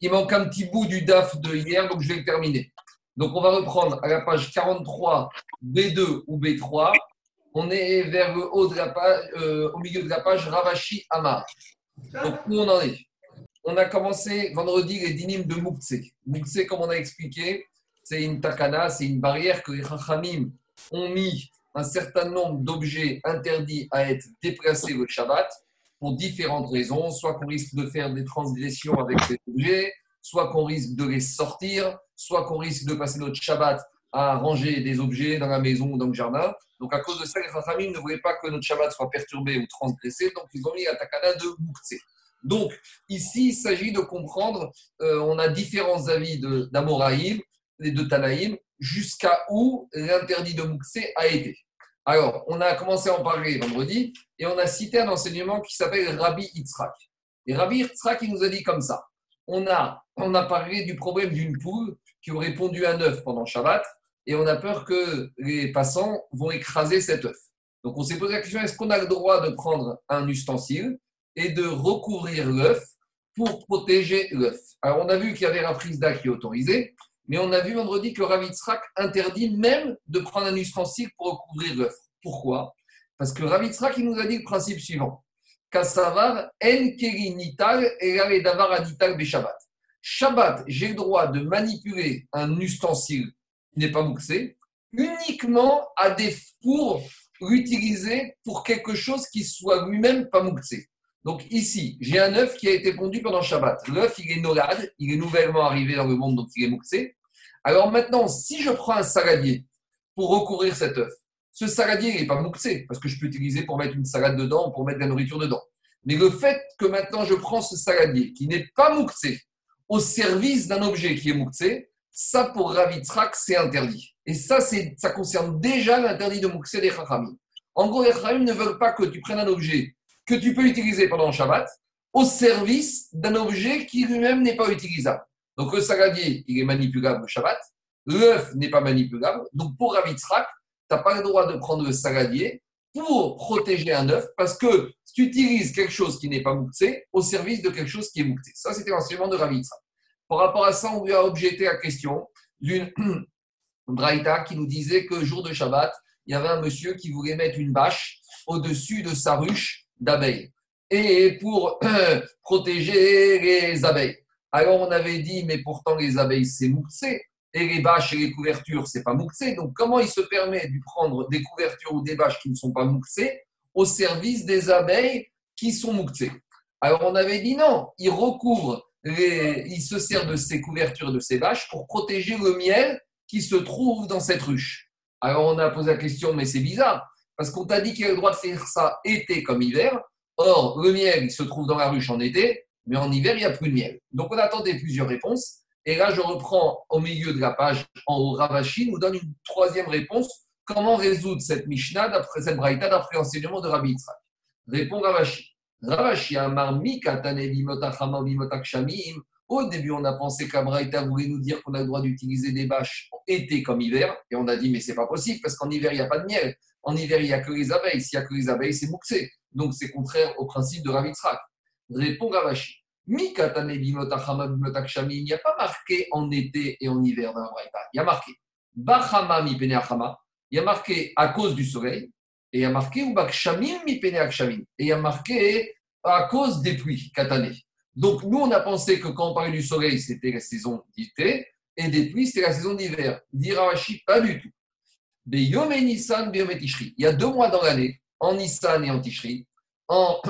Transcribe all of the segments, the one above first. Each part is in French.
il manque un petit bout du DAF de hier, donc je vais le terminer. Donc on va reprendre à la page 43, B2 ou B3. On est vers le haut de la page, euh, au milieu de la page Ravashi Amar. Donc où on en est? On a commencé vendredi les dynimes de Moukse. Moukse, comme on a expliqué, c'est une takana, c'est une barrière que les Chachamim ont mis un certain nombre d'objets interdits à être déplacés le Shabbat pour différentes raisons. Soit qu'on risque de faire des transgressions avec ces objets, soit qu'on risque de les sortir, soit qu'on risque de passer notre Shabbat à ranger des objets dans la maison ou dans le jardin. Donc, à cause de ça, les familles ne voulaient pas que notre Shabbat soit perturbé ou transgressé, donc ils ont mis la takana de Moukse. Donc, ici, il s'agit de comprendre, euh, on a différents avis d'Amoraïm, les deux Tanaïm, jusqu'à où l'interdit de Moukse a été. Alors, on a commencé à en parler vendredi et on a cité un enseignement qui s'appelle Rabbi Yitzhak. Et Rabbi Yitzhak, il nous a dit comme ça on a, on a parlé du problème d'une poule qui aurait pondu un œuf pendant Shabbat et on a peur que les passants vont écraser cet œuf. Donc on s'est posé la question est-ce qu'on a le droit de prendre un ustensile et de recouvrir l'œuf pour protéger l'œuf? Alors on a vu qu'il y avait la frisda qui est autorisée, mais on a vu vendredi que Ravitzrak interdit même de prendre un ustensile pour recouvrir l'œuf. Pourquoi? Parce que Ravitzrak il nous a dit le principe suivant Kassavar en keri nital et davar anital Shabbat. Shabbat, j'ai le droit de manipuler un ustensile qui n'est pas mouxé uniquement à des, pour l'utiliser pour quelque chose qui soit lui-même pas mouxé. Donc ici, j'ai un œuf qui a été pondu pendant Shabbat. L'œuf, il est nolade, il est nouvellement arrivé dans le monde, donc il est mouxé. Alors maintenant, si je prends un saladier pour recouvrir cet œuf, ce saladier n'est pas mouxé, parce que je peux utiliser pour mettre une salade dedans, pour mettre de la nourriture dedans. Mais le fait que maintenant je prends ce saladier qui n'est pas mouxé au service d'un objet qui est mouxé, ça pour Ravitzrak, c'est interdit. Et ça, ça concerne déjà l'interdit de mouxé des Chachamim. En gros, les Chachamim ne veulent pas que tu prennes un objet que tu peux utiliser pendant le Shabbat au service d'un objet qui lui-même n'est pas utilisable. Donc le saladier, il est manipulable le Shabbat, l'œuf n'est pas manipulable. Donc pour Ravitzrak, tu n'as pas le droit de prendre le saladier pour protéger un œuf parce que tu utilises quelque chose qui n'est pas mouxé au service de quelque chose qui est mouxé. Ça, c'était l'enseignement de Ravitra. Par rapport à ça, on lui a objecté la question d'une Braïta qui nous disait que jour de Shabbat, il y avait un monsieur qui voulait mettre une bâche au-dessus de sa ruche d'abeilles et pour protéger les abeilles. Alors on avait dit, mais pourtant les abeilles, c'est mouxé et les bâches et les couvertures, c'est pas mouxé. Donc, comment il se permet de prendre des couvertures ou des bâches qui ne sont pas mouxées au service des abeilles qui sont mouxées? Alors, on avait dit non, il recouvre, il se sert de ces couvertures, de ces bâches pour protéger le miel qui se trouve dans cette ruche. Alors, on a posé la question, mais c'est bizarre, parce qu'on t'a dit qu'il a le droit de faire ça été comme hiver. Or, le miel, il se trouve dans la ruche en été, mais en hiver, il n'y a plus de miel. Donc, on attendait plusieurs réponses. Et là, je reprends au milieu de la page, en haut, Ravashi nous donne une troisième réponse. Comment résoudre cette Mishnah, d'après cette Braïta, d'après l'enseignement de Rabbi Yitzhak? Répond Ravashi. Ravashi amar Au début, on a pensé qu'Abraïta voulait nous dire qu'on a le droit d'utiliser des bâches été comme hiver. Et on a dit, mais c'est pas possible, parce qu'en hiver, il n'y a pas de miel. En hiver, il n'y a que les abeilles. S'il n'y a que les abeilles, c'est mouxé. Donc, c'est contraire au principe de Ravitzrak. Répond Ravashi. Il n'y a pas marqué en été et en hiver dans la Braïta. Il y a marqué Bachama mi Il y a marqué à cause du soleil. Et il y a marqué Ubakshamim mi Et il y a marqué à cause des pluies, Katane. Donc nous, on a pensé que quand on parlait du soleil, c'était la saison d'été. Et des pluies, c'était la saison d'hiver. Dirawashi, pas du tout. Il y a deux mois dans l'année, en Nissan et en Tishri, en,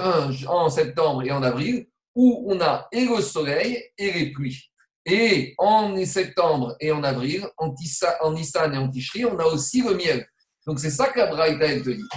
en septembre et en avril, où on a et le soleil et les pluies. Et en septembre et en avril, en, en Nissan et en Tishri, on a aussi le miel. Donc c'est ça que la Braïta te dit.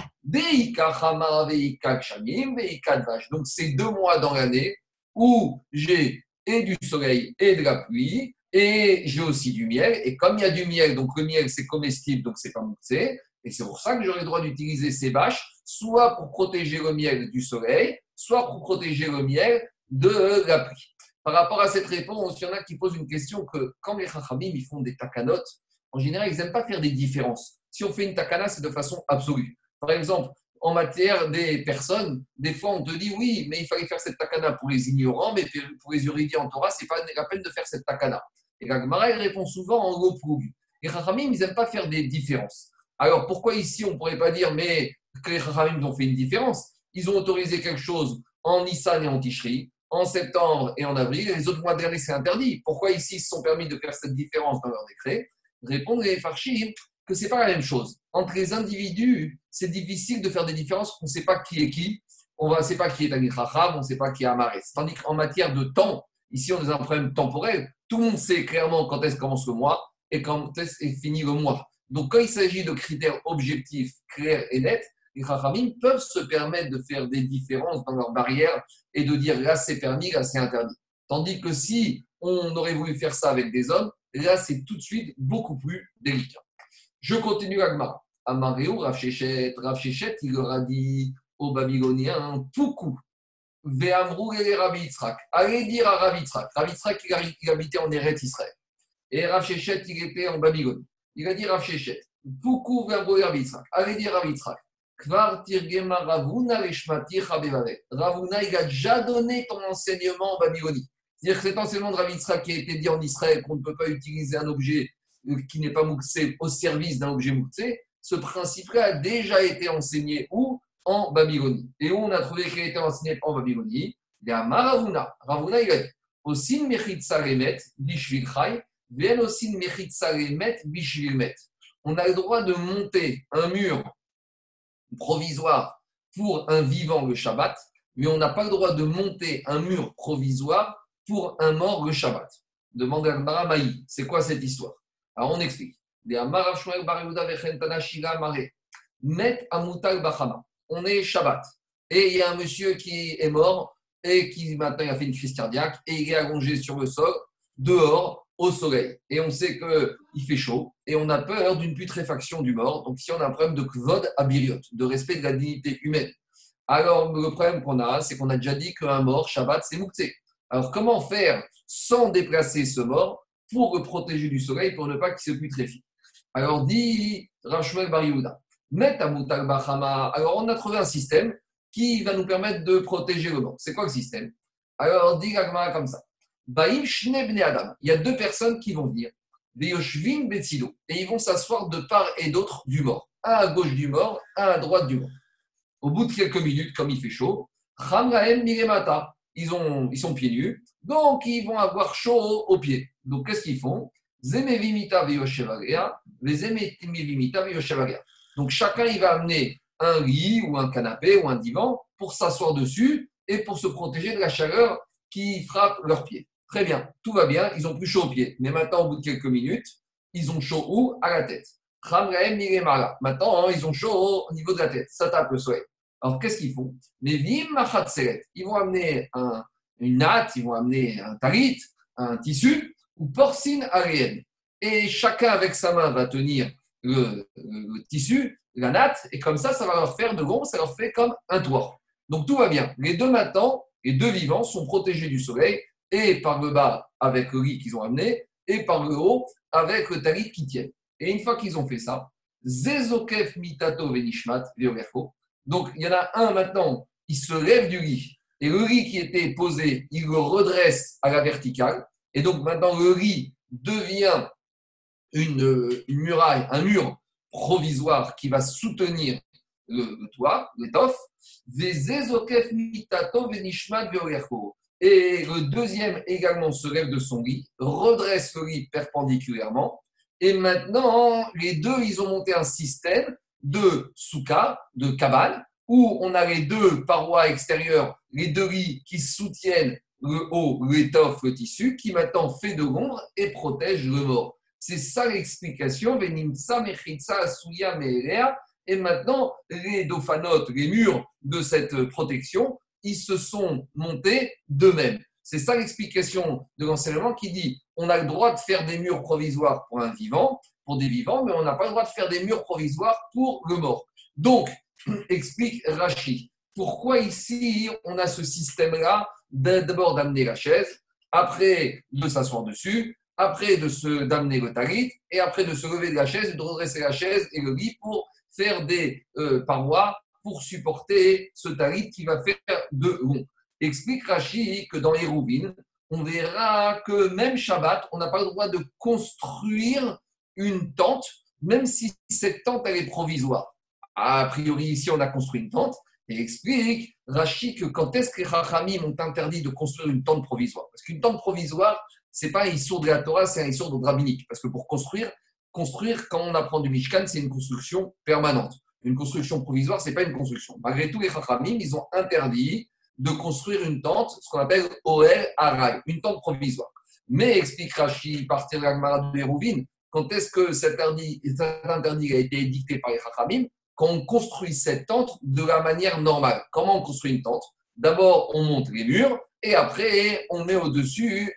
Donc c'est deux mois dans l'année où j'ai et du soleil et de la pluie, et j'ai aussi du miel. Et comme il y a du miel, donc le miel c'est comestible, donc c'est pas moussé. Et c'est pour ça que j'aurai le droit d'utiliser ces bâches, soit pour protéger le miel du soleil, soit pour protéger le miel de la pluie. Par rapport à cette réponse, il y en a qui posent une question que quand les Chachamim ils font des takanotes, en général, ils n'aiment pas faire des différences. Si on fait une takana, c'est de façon absolue. Par exemple, en matière des personnes. Des fois, on te dit oui, mais il fallait faire cette takana pour les ignorants, mais pour les érudits en Torah, c'est pas la peine de faire cette takana. Et la Gemara, répond souvent en l'oprouve. Les Chachamim, ils n'aiment pas faire des différences. Alors pourquoi ici, on ne pourrait pas dire, mais que les Chachamim ont fait une différence? Ils ont autorisé quelque chose en Nissan et en Tishri, en septembre et en avril, et les autres mois de l'année, c'est interdit. Pourquoi ici, ils se sont permis de faire cette différence dans leur décret? Répondre les Farshim que ce n'est pas la même chose. Entre les individus, c'est difficile de faire des différences, on ne sait pas qui est qui, on ne sait pas qui est Racham, on ne sait pas qui est Amaris. Tandis qu'en matière de temps, ici, on a un problème temporel, tout le monde sait clairement quand est-ce commence le mois et quand est-ce est fini le mois. Donc, quand il s'agit de critères objectifs, clairs et nets, les Chachamim peuvent se permettre de faire des différences dans leurs barrières et de dire là c'est permis, là c'est interdit. Tandis que si on aurait voulu faire ça avec des hommes, là c'est tout de suite beaucoup plus délicat. Je continue Agma. Amaréo, Rav Shechet, il leur a dit aux Babyloniens, Poukou, Ve'amrou et Rabbi Yitzhak. Allez dire à Rabbi Yitzhak. Rabbi il habitait en Eretz Israël. Et Rav Shechet, il était en Babylone. Il a dit Rav Shechet, et Rabbi Yitzhak. Allez dire Rabbi Yitzhak. Kvar Tirgema Ravuna Leshmati Ravuna, il a déjà donné ton enseignement en Babylonie. C'est-à-dire que cet enseignement de Yitzhak qui a été dit en Israël, qu'on ne peut pas utiliser un objet qui n'est pas mouxé au service d'un objet mouxé, ce principe-là a déjà été enseigné où? En Babylonie. Et où on a trouvé qu'il a été enseigné en Babylonie? Il y a Maravuna. Ravuna, il a dit Osin Osin Mechitzaremet, Bishvilmet. On a le droit de monter un mur provisoire pour un vivant le Shabbat, mais on n'a pas le droit de monter un mur provisoire pour un mort le Shabbat. Demande à Maï, c'est quoi cette histoire? Alors on explique. On est Shabbat. Et il y a un monsieur qui est mort et qui maintenant a fait une crise cardiaque et il est allongé sur le sol, dehors, au soleil. Et on sait qu'il fait chaud et on a peur d'une putréfaction du mort. Donc ici, on a un problème de kvod abiriot, de respect de la dignité humaine. Alors le problème qu'on a, c'est qu'on a déjà dit qu'un mort, Shabbat, c'est mouktsé. Alors comment faire sans déplacer ce mort pour le protéger du soleil, pour ne pas qu'il se putréfie. Alors dit Rachmel Bar alors on a trouvé un système qui va nous permettre de protéger le mort. C'est quoi le système? Alors dit Gagmara comme ça. Baim Adam. Il y a deux personnes qui vont venir. Et ils vont s'asseoir de part et d'autre du mort. Un à gauche du mort, un à droite du mort. Au bout de quelques minutes, comme il fait chaud, ils, ont, ils sont pieds nus, donc ils vont avoir chaud aux pieds. Donc, qu'est-ce qu'ils font? Donc chacun il va amener un lit ou un canapé ou un divan pour s'asseoir dessus et pour se protéger de la chaleur qui frappe leurs pieds. Très bien, tout va bien, ils ont plus chaud aux pieds. Mais maintenant, au bout de quelques minutes, ils ont chaud où? À la tête. Maintenant, hein, ils ont chaud au niveau de la tête. Ça tape le soleil. Alors, qu'est-ce qu'ils font? Ils vont amener une natte, ils vont amener un tarit, un tissu, ou porcine aérienne. Et chacun avec sa main va tenir le, tissu, la natte, et comme ça, ça va leur faire de l'ombre, ça leur fait comme un toit. Donc tout va bien. Les deux maintenant, les deux vivants sont protégés du soleil, et par le bas avec le lit qu'ils ont amené, et par le haut avec le talit qui tient. Et une fois qu'ils ont fait ça, Zezokef mitato venishmat Donc il y en a un maintenant, il se lève du lit, et le lit qui était posé, il le redresse à la verticale, et donc maintenant, le riz devient une, muraille, un mur provisoire qui va soutenir le, toit, l'étoffe. Et le deuxième également se lève de son lit, redresse le lit perpendiculairement. Et maintenant, les deux, ils ont monté un système de souka, de cabane, où on a les deux parois extérieures, les deux lits qui soutiennent le haut, l'étoffe, le tissu, qui maintenant fait de l'ombre et protège le mort. C'est ça l'explication. Et maintenant, les dauphanotes, les murs de cette protection, ils se sont montés d'eux-mêmes. C'est ça l'explication de l'enseignement qui dit on a le droit de faire des murs provisoires pour un vivant, pour des vivants, mais on n'a pas le droit de faire des murs provisoires pour le mort. Donc, explique Rachid, pourquoi ici on a ce système-là d'abord d'amener la chaise, après de s'asseoir dessus, après de se d'amener le talit, et après de se lever de la chaise, de redresser la chaise et le lit pour faire des euh, parois pour supporter ce talit qui va faire de long. Explique Rashi que dans les rouvines, on verra que même Shabbat, on n'a pas le droit de construire une tente, même si cette tente elle est provisoire. A priori, ici, on a construit une tente. Et explique Rashi que quand est-ce que les Chachamim ont interdit de construire une tente provisoire? Parce qu'une tente provisoire, c'est pas un issour de la Torah, c'est un issour de rabbinique. Parce que pour construire, construire, quand on apprend du Mishkan, c'est une construction permanente. Une construction provisoire, c'est pas une construction. Malgré tout, les Chachamim, ils ont interdit de construire une tente, ce qu'on appelle Oel Arai, une tente provisoire. Mais, explique Rashi, partir de la de Hérouvine, quand est-ce que cet interdit, a été édicté par les Chachamim? Quand on construit cette tente de la manière normale. Comment on construit une tente? D'abord, on monte les murs et après, on met au-dessus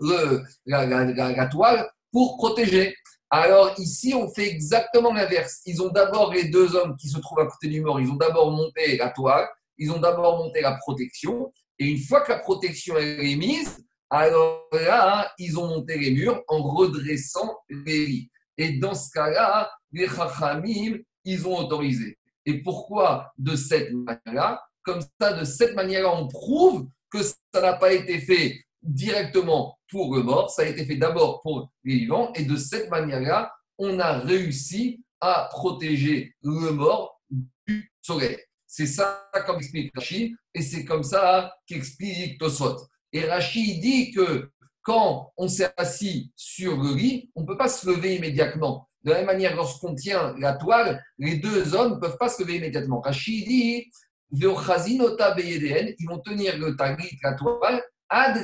le, la, toile pour protéger. Alors ici, on fait exactement l'inverse. Ils ont d'abord, les deux hommes qui se trouvent à côté du mort, ils ont d'abord monté la toile, ils ont d'abord monté la protection, et une fois que la protection est mise, alors là, ils ont monté les murs en redressant les lits. Et dans ce cas-là, les chachamim, ils ont autorisé. Et pourquoi de cette manière-là? Comme ça, de cette manière-là, on prouve que ça n'a pas été fait directement pour le mort, ça a été fait d'abord pour les vivants, et de cette manière-là, on a réussi à protéger le mort du soleil. C'est ça comme explique Rachid, et c'est comme ça qu'explique Tosot. Et Rachid dit que quand on s'est assis sur le lit, on ne peut pas se lever immédiatement. De la même manière, lorsqu'on tient la toile, les deux hommes ne peuvent pas se lever immédiatement. Rachid dit ils vont tenir le talit, la toile, à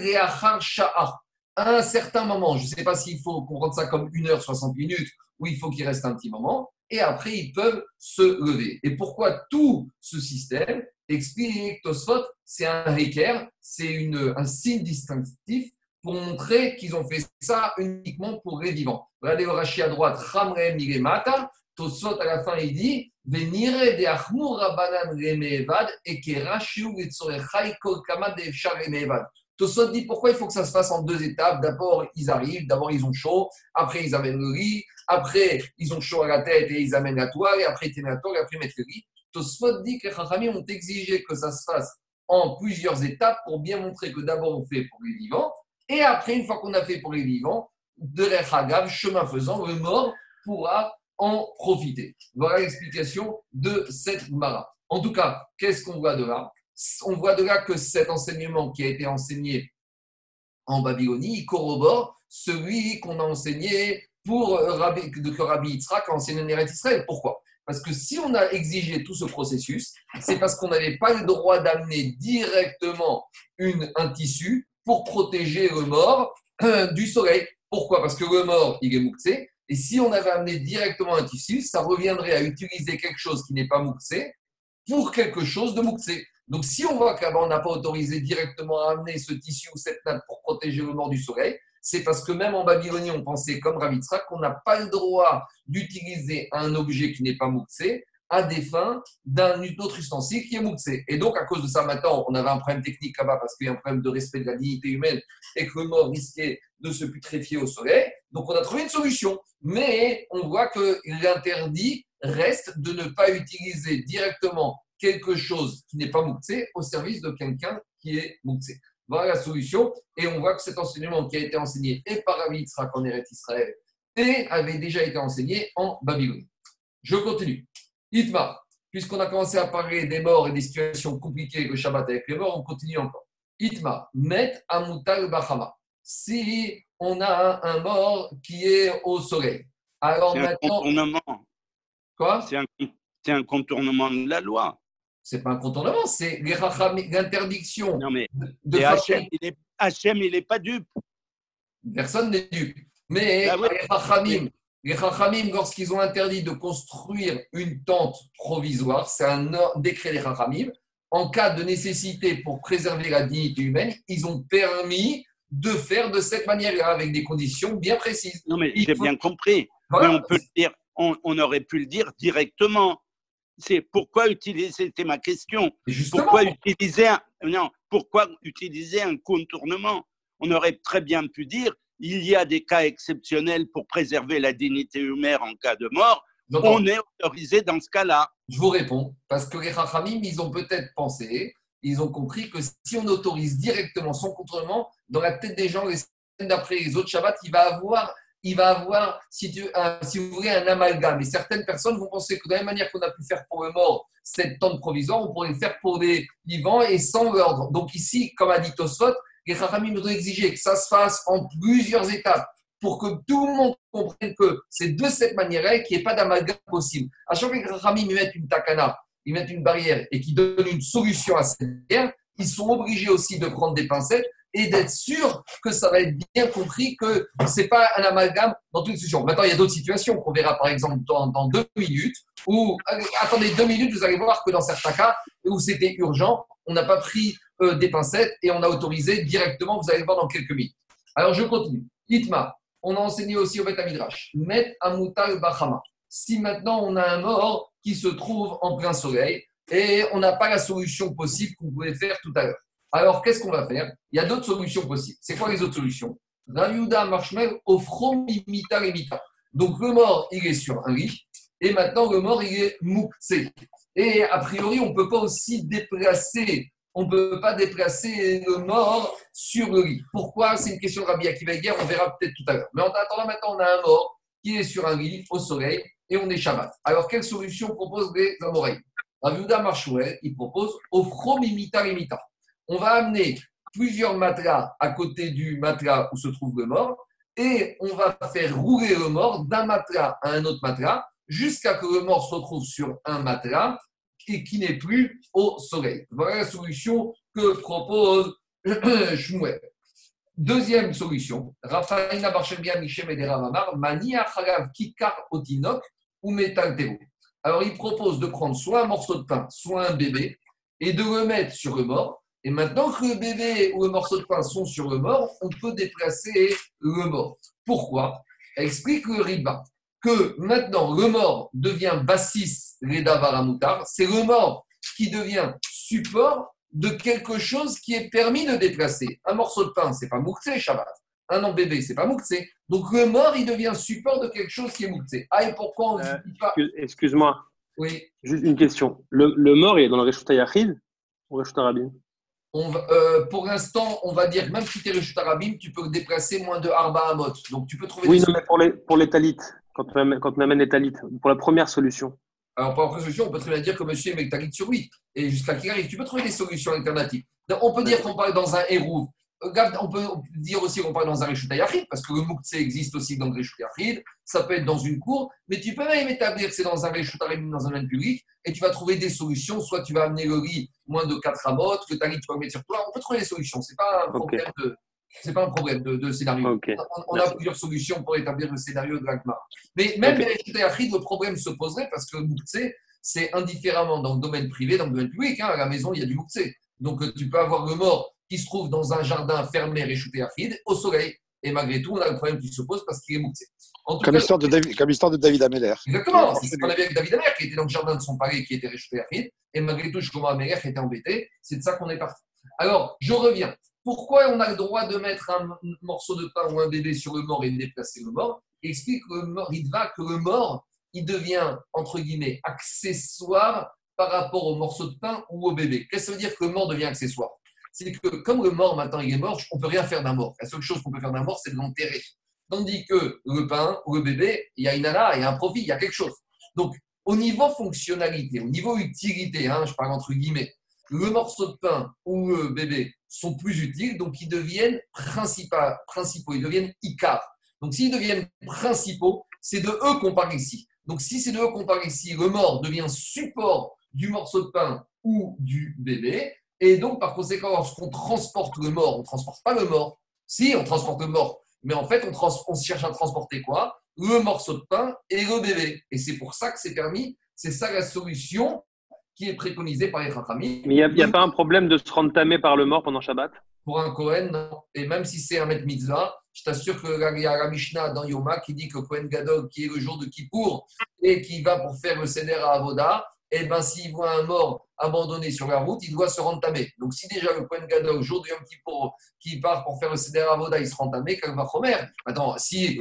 un certain moment. Je ne sais pas s'il faut qu'on rende ça comme 1 heure 60 minutes ou il faut qu'il reste un petit moment. Et après, ils peuvent se lever. Et pourquoi tout ce système explique Tosfot, c'est un équerre, c'est un signe distinctif pour montrer qu'ils ont fait ça uniquement pour les vivants. Regardez le rachi à droite, Ramre Miremata. Tosfot à la fin, il dit Venire de Achmur Rabanan Remevad et que Rashiu Vitzorechai Kol Kama de Efshar Remevad. Tosot dit pourquoi il faut que ça se fasse en deux étapes? D'abord, ils arrivent, d'abord, ils ont chaud, après, ils amènent le riz, après, ils ont chaud à la tête et ils amènent la toile, et après, ils tiennent la toile, et après, mettent le riz. Tosot dit que les Chachamim ont exigé que ça se fasse en plusieurs étapes pour bien montrer que d'abord, on fait pour les vivants, et après, une fois qu'on a fait pour les vivants, de l'Echagav, chemin faisant, le mort pourra en profiter. Voilà l'explication de cette Mara. En tout cas, qu'est-ce qu'on voit de là? On voit de là que cet enseignement qui a été enseigné en Babylonie, il corrobore celui qu'on a enseigné pour euh, Rabbi, que Rabbi Yitzhak a enseigné en Israël. Pourquoi? Parce que si on a exigé tout ce processus, c'est parce qu'on n'avait pas le droit d'amener directement un tissu pour protéger le mort euh, du soleil. Pourquoi? Parce que le mort, il est mouxé. Et si on avait amené directement un tissu, ça reviendrait à utiliser quelque chose qui n'est pas mouxé pour quelque chose de mouxé. Donc, si on voit qu'avant, on n'a pas autorisé directement à amener ce tissu ou cette nappe pour protéger le mort du soleil, c'est parce que même en Babylonie, on pensait, comme Ravitra, qu'on n'a pas le droit d'utiliser un objet qui n'est pas mouxé à des fins d'un autre ustensile qui est mouxé. Et donc, à cause de ça, maintenant, on avait un problème technique là-bas parce qu'il y a un problème de respect de la dignité humaine et que le mort risquait de se putréfier au soleil. Donc, on a trouvé une solution. Mais on voit que l'interdit reste de ne pas utiliser directement quelque chose qui n'est pas mouxé au service de quelqu'un qui est mouxé. Voilà la solution. Et on voit que cet enseignement qui a été enseigné et par Yitzhak en Eretz Israël et avait déjà été enseigné en Babylone. Je continue. Itma, puisqu'on a commencé à parler des morts et des situations compliquées le Shabbat avec les morts, on continue encore. Itma, met amutal bachama. Si on a un, mort qui est au soleil. Alors C'est un contournement. Quoi? C'est un contournement de la loi c'est pas un contournement, c'est l'interdiction. Non, mais de est, Hachem, il n'est pas dupe. Personne n'est dupe. Mais bah les Chachamim, lorsqu'ils ont interdit de construire une tente provisoire, c'est un décret des Chachamim, en cas de nécessité pour préserver la dignité humaine, ils ont permis de faire de cette manière-là, avec des conditions bien précises. Non, mais j'ai bien compris. Mais on peut dire, on aurait pu le dire directement c'est pourquoi utiliser, c'était ma question, pourquoi utiliser, un, non, pourquoi utiliser un contournement? On aurait très bien pu dire, il y a des cas exceptionnels pour préserver la dignité humaine en cas de mort, on est autorisé dans ce cas-là. Je vous réponds, parce que les Rachamim, ils ont peut-être pensé, ils ont compris que si on autorise directement son contrôlement, dans la tête des gens, les semaines d'après les autres Shabbats, il va avoir, il va avoir si, tu, vous voulez, un amalgame. Et certaines personnes vont penser que de la même manière qu'on a pu faire pour le mort cette tente provisoire, on pourrait le faire pour les vivants et sans l'ordre. Donc ici, comme a dit Tosfot, les Rachamim doivent exiger que ça se fasse en plusieurs étapes pour que tout le monde comprenne que c'est de cette manière-là qu'il n'y ait pas d'amalgame possible. À chaque fois que les Rachamim mettent une takana, ils mettent une barrière et qu'ils donnent une solution à cette barrière, ils sont obligés aussi de prendre des pincettes et d'être sûrs que ça va être bien compris que ce n'est pas un amalgame dans toute situation. Maintenant, il y a d'autres situations qu'on verra par exemple dans, deux minutes où, attendez deux minutes, vous allez voir que dans certains cas où c'était urgent, on n'a pas pris euh, des pincettes et on a autorisé directement, vous allez le voir dans quelques minutes. Alors je continue. Itma, on a enseigné aussi au Beth Met Amutal Bahama. Si maintenant on a un mort qui se trouve en plein soleil et on n'a pas la solution possible qu'on pouvait faire tout à l'heure. Alors qu'est-ce qu'on va faire? Il y a d'autres solutions possibles. C'est quoi les autres solutions? Rayuda Marshmel Ofromimita Remita. Donc le mort, il est sur un lit et maintenant le mort, il est mouktsé. Et a priori, on ne peut pas aussi déplacer on peut pas déplacer le mort sur le lit. Pourquoi? C'est une question de Rabbi Akiva Guerre, on verra peut-être tout à l'heure. Mais en attendant, maintenant, on a un mort qui est sur un lit au soleil et on est Shabbat. Alors, quelle solution proposent les Amoreilles Raviuda Marchouel, il propose Ofromimita Limita. On va amener plusieurs matelas à côté du matelas où se trouve le mort et on va faire rouler le mort d'un matelas à un autre matelas jusqu'à que le mort se retrouve sur un matelas et qui n'est plus au soleil. Voilà la solution que propose Shmuel. Deuxième solution, Raphaël Barshemia Michem et Mania Chagav Kikar Otinok ou Metal Alors il propose de prendre soit un morceau de pain, soit un bébé, et de le mettre sur le mort. Et maintenant que le bébé ou le morceau de pain sont sur le mort, on peut déplacer le mort. Pourquoi? Explique le riba que maintenant le mort devient bassis Reda Varamoutar, c'est le mort qui devient support de quelque chose qui est permis de déplacer. Un morceau de pain, c'est pas Mouktsé, Shabbat. Un an bébé, c'est pas Mouktsé. Donc le mort, il devient support de quelque chose qui est Mouktsé. Ah, et pourquoi on ne euh, dit pas. Excuse-moi. Oui. Juste une question. Le, mort, il est dans le Reshuta Yachid ou Reshuta Rabin on euh, pour l'instant, on va dire même si tu es Reshuta Rabin, tu peux déplacer moins de Arba Amot. Donc tu peux trouver. Oui, non, mais pour les, pour les talites, quand on, amène, quand on amène les talites, pour la première solution. Alors, pour la solution, on peut très bien dire que monsieur met talit sur lui. Et jusqu'à qu'il arrive, tu peux trouver des solutions alternatives. on peut dire qu'on parle dans un hérouve. On peut dire aussi qu'on parle dans un Réchut parce que le Mouktsé existe aussi dans le Réchut Ça peut être dans une cour, mais tu peux même établir que c'est dans un Réchut dans un domaine public, et tu vas trouver des solutions. Soit tu vas amener le riz moins de 4 amotes, le talit, tu vas mettre sur toi. On peut trouver des solutions. Ce n'est pas un problème de, c'est pas un problème de, scénario. On, a plusieurs solutions pour établir le scénario de l'Agma. Mais même okay. le problème se poserait parce que le c'est indifféremment dans le domaine privé, dans le domaine public. Hein. à la maison, il y a du Mouktsé. Donc, euh, tu peux avoir le mort qui se trouve dans un jardin fermé, réchauffé au soleil. Et malgré tout, on a le problème qui se pose parce qu'il est Mouktsé. Comme l'histoire de, David, comme de David Ameller. Exactement. C'est ce qu'on avait avec David Ameller qui était dans le jardin de son palais qui était réchauffé Et malgré tout, Shlomo Ameller était embêté. C'est de ça qu'on est parti. Alors, je reviens. Pourquoi on a le droit de mettre un morceau de pain ou un bébé sur le mort et de déplacer le mort? Explique que le mort, il va que le mort, il devient, entre guillemets, accessoire par rapport au morceau de pain ou au bébé. Qu'est-ce que ça veut dire que le mort devient accessoire? C'est que comme le mort maintenant il est mort, on ne peut rien faire d'un mort. La seule chose qu'on peut faire d'un mort, c'est de l'enterrer. Tandis que le pain ou le bébé, il y a une ala, il y a un profit, il y a quelque chose. Donc, au niveau fonctionnalité, au niveau utilité, hein, je parle entre guillemets, le morceau de pain ou le bébé sont plus utiles, donc ils deviennent principaux, ils deviennent icar. Donc s'ils deviennent principaux, c'est de eux qu'on parle ici. Donc si c'est de eux qu'on parle ici, le mort devient support du morceau de pain ou du bébé, et donc par conséquent, lorsqu'on transporte le mort, on ne transporte pas le mort. Si, on transporte le mort, mais en fait, on, on cherche à transporter quoi? Le morceau de pain et le bébé. Et c'est pour ça que c'est permis, c'est ça la solution qui est préconisé par les Chachamim. Mais il n'y a, pas un problème de se rendre tamé par le mort pendant Shabbat? Pour un Kohen, non. Et même si c'est un maître mitzvah, je t'assure qu'il y a la Mishnah dans Yoma qui dit que Kohen Gadol, qui est le jour de Kippour et qui va pour faire le Seder à Avoda, eh ben, s'il voit un mort abandonné sur la route, il doit se rendre tamé. Donc, si déjà le Kohen Gadol, jour de Yom Kippour, qui part pour faire le Seder Avoda, il se rend tamé, comme va Chomer. Attends, si,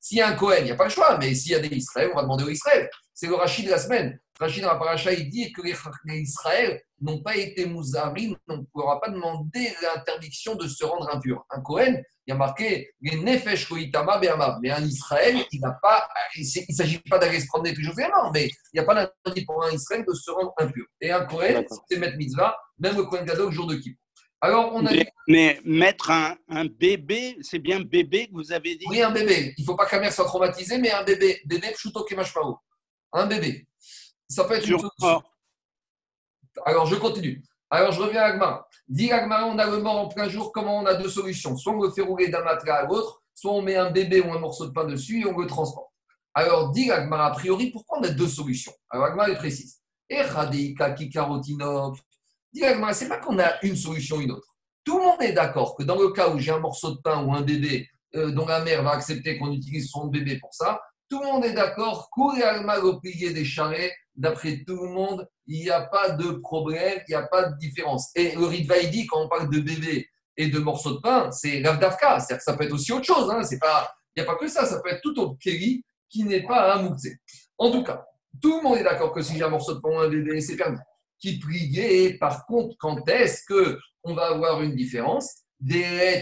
s'il y, a un Kohen, il n'y a pas le choix, mais s'il y a des Israël, on va demander aux Israël. C'est le Rachid de la semaine. Rachid dans la paracha, il dit que les, Israël n'ont pas été mouzarim, donc on ne pourra pas demander l'interdiction de se rendre impur. Un Kohen, il y a marqué les nefesh koitama Mais un Israël, il n'a pas, il ne s'agit pas d'aller se promener tous les jours mais il n'y a pas l'interdit pour un Israël de se rendre impur. Et un Kohen, c'est mettre mitzvah, même le Kohen Gadol, jour de Kippour. Alors, on a mais, mettre un, un bébé, c'est bien bébé que vous avez dit? Oui, un bébé. Il ne faut pas que la mère soit traumatisée, mais un bébé. Bébé, pshuto kemashmao. Un bébé. Ça peut être une solution. Alors, je continue. Alors, je reviens à Agmara. Dit Agmara, on a le mort en plein jour. Comment on a deux solutions? Soit on le fait rouler d'un matelas à l'autre, soit on met un bébé ou un morceau de pain dessus et on le transporte. Alors, dit Agmara, a priori, pourquoi on a deux solutions? Alors, Agmara est précise. Dit Agmara, c'est pas qu'on a une solution ou une autre. Tout le monde est d'accord que dans le cas où j'ai un morceau de pain ou un bébé euh, dont la mère va accepter qu'on utilise son bébé pour ça, tout le monde est d'accord, au plié des charrets, d'après tout le monde, il n'y a pas de problème, il n'y a pas de différence. Et le Ritvaïdi, quand on parle de bébé et de morceaux de pain, c'est l'avdavka, c'est-à-dire que ça peut être aussi autre chose. Hein, il n'y a pas que ça, ça peut être tout autre qui n'est pas un. En tout cas, tout le monde est d'accord que si j'ai un morceau de pain ou un bébé, c'est permis. Qui priait, par contre, quand est-ce qu'on va avoir une différence? Des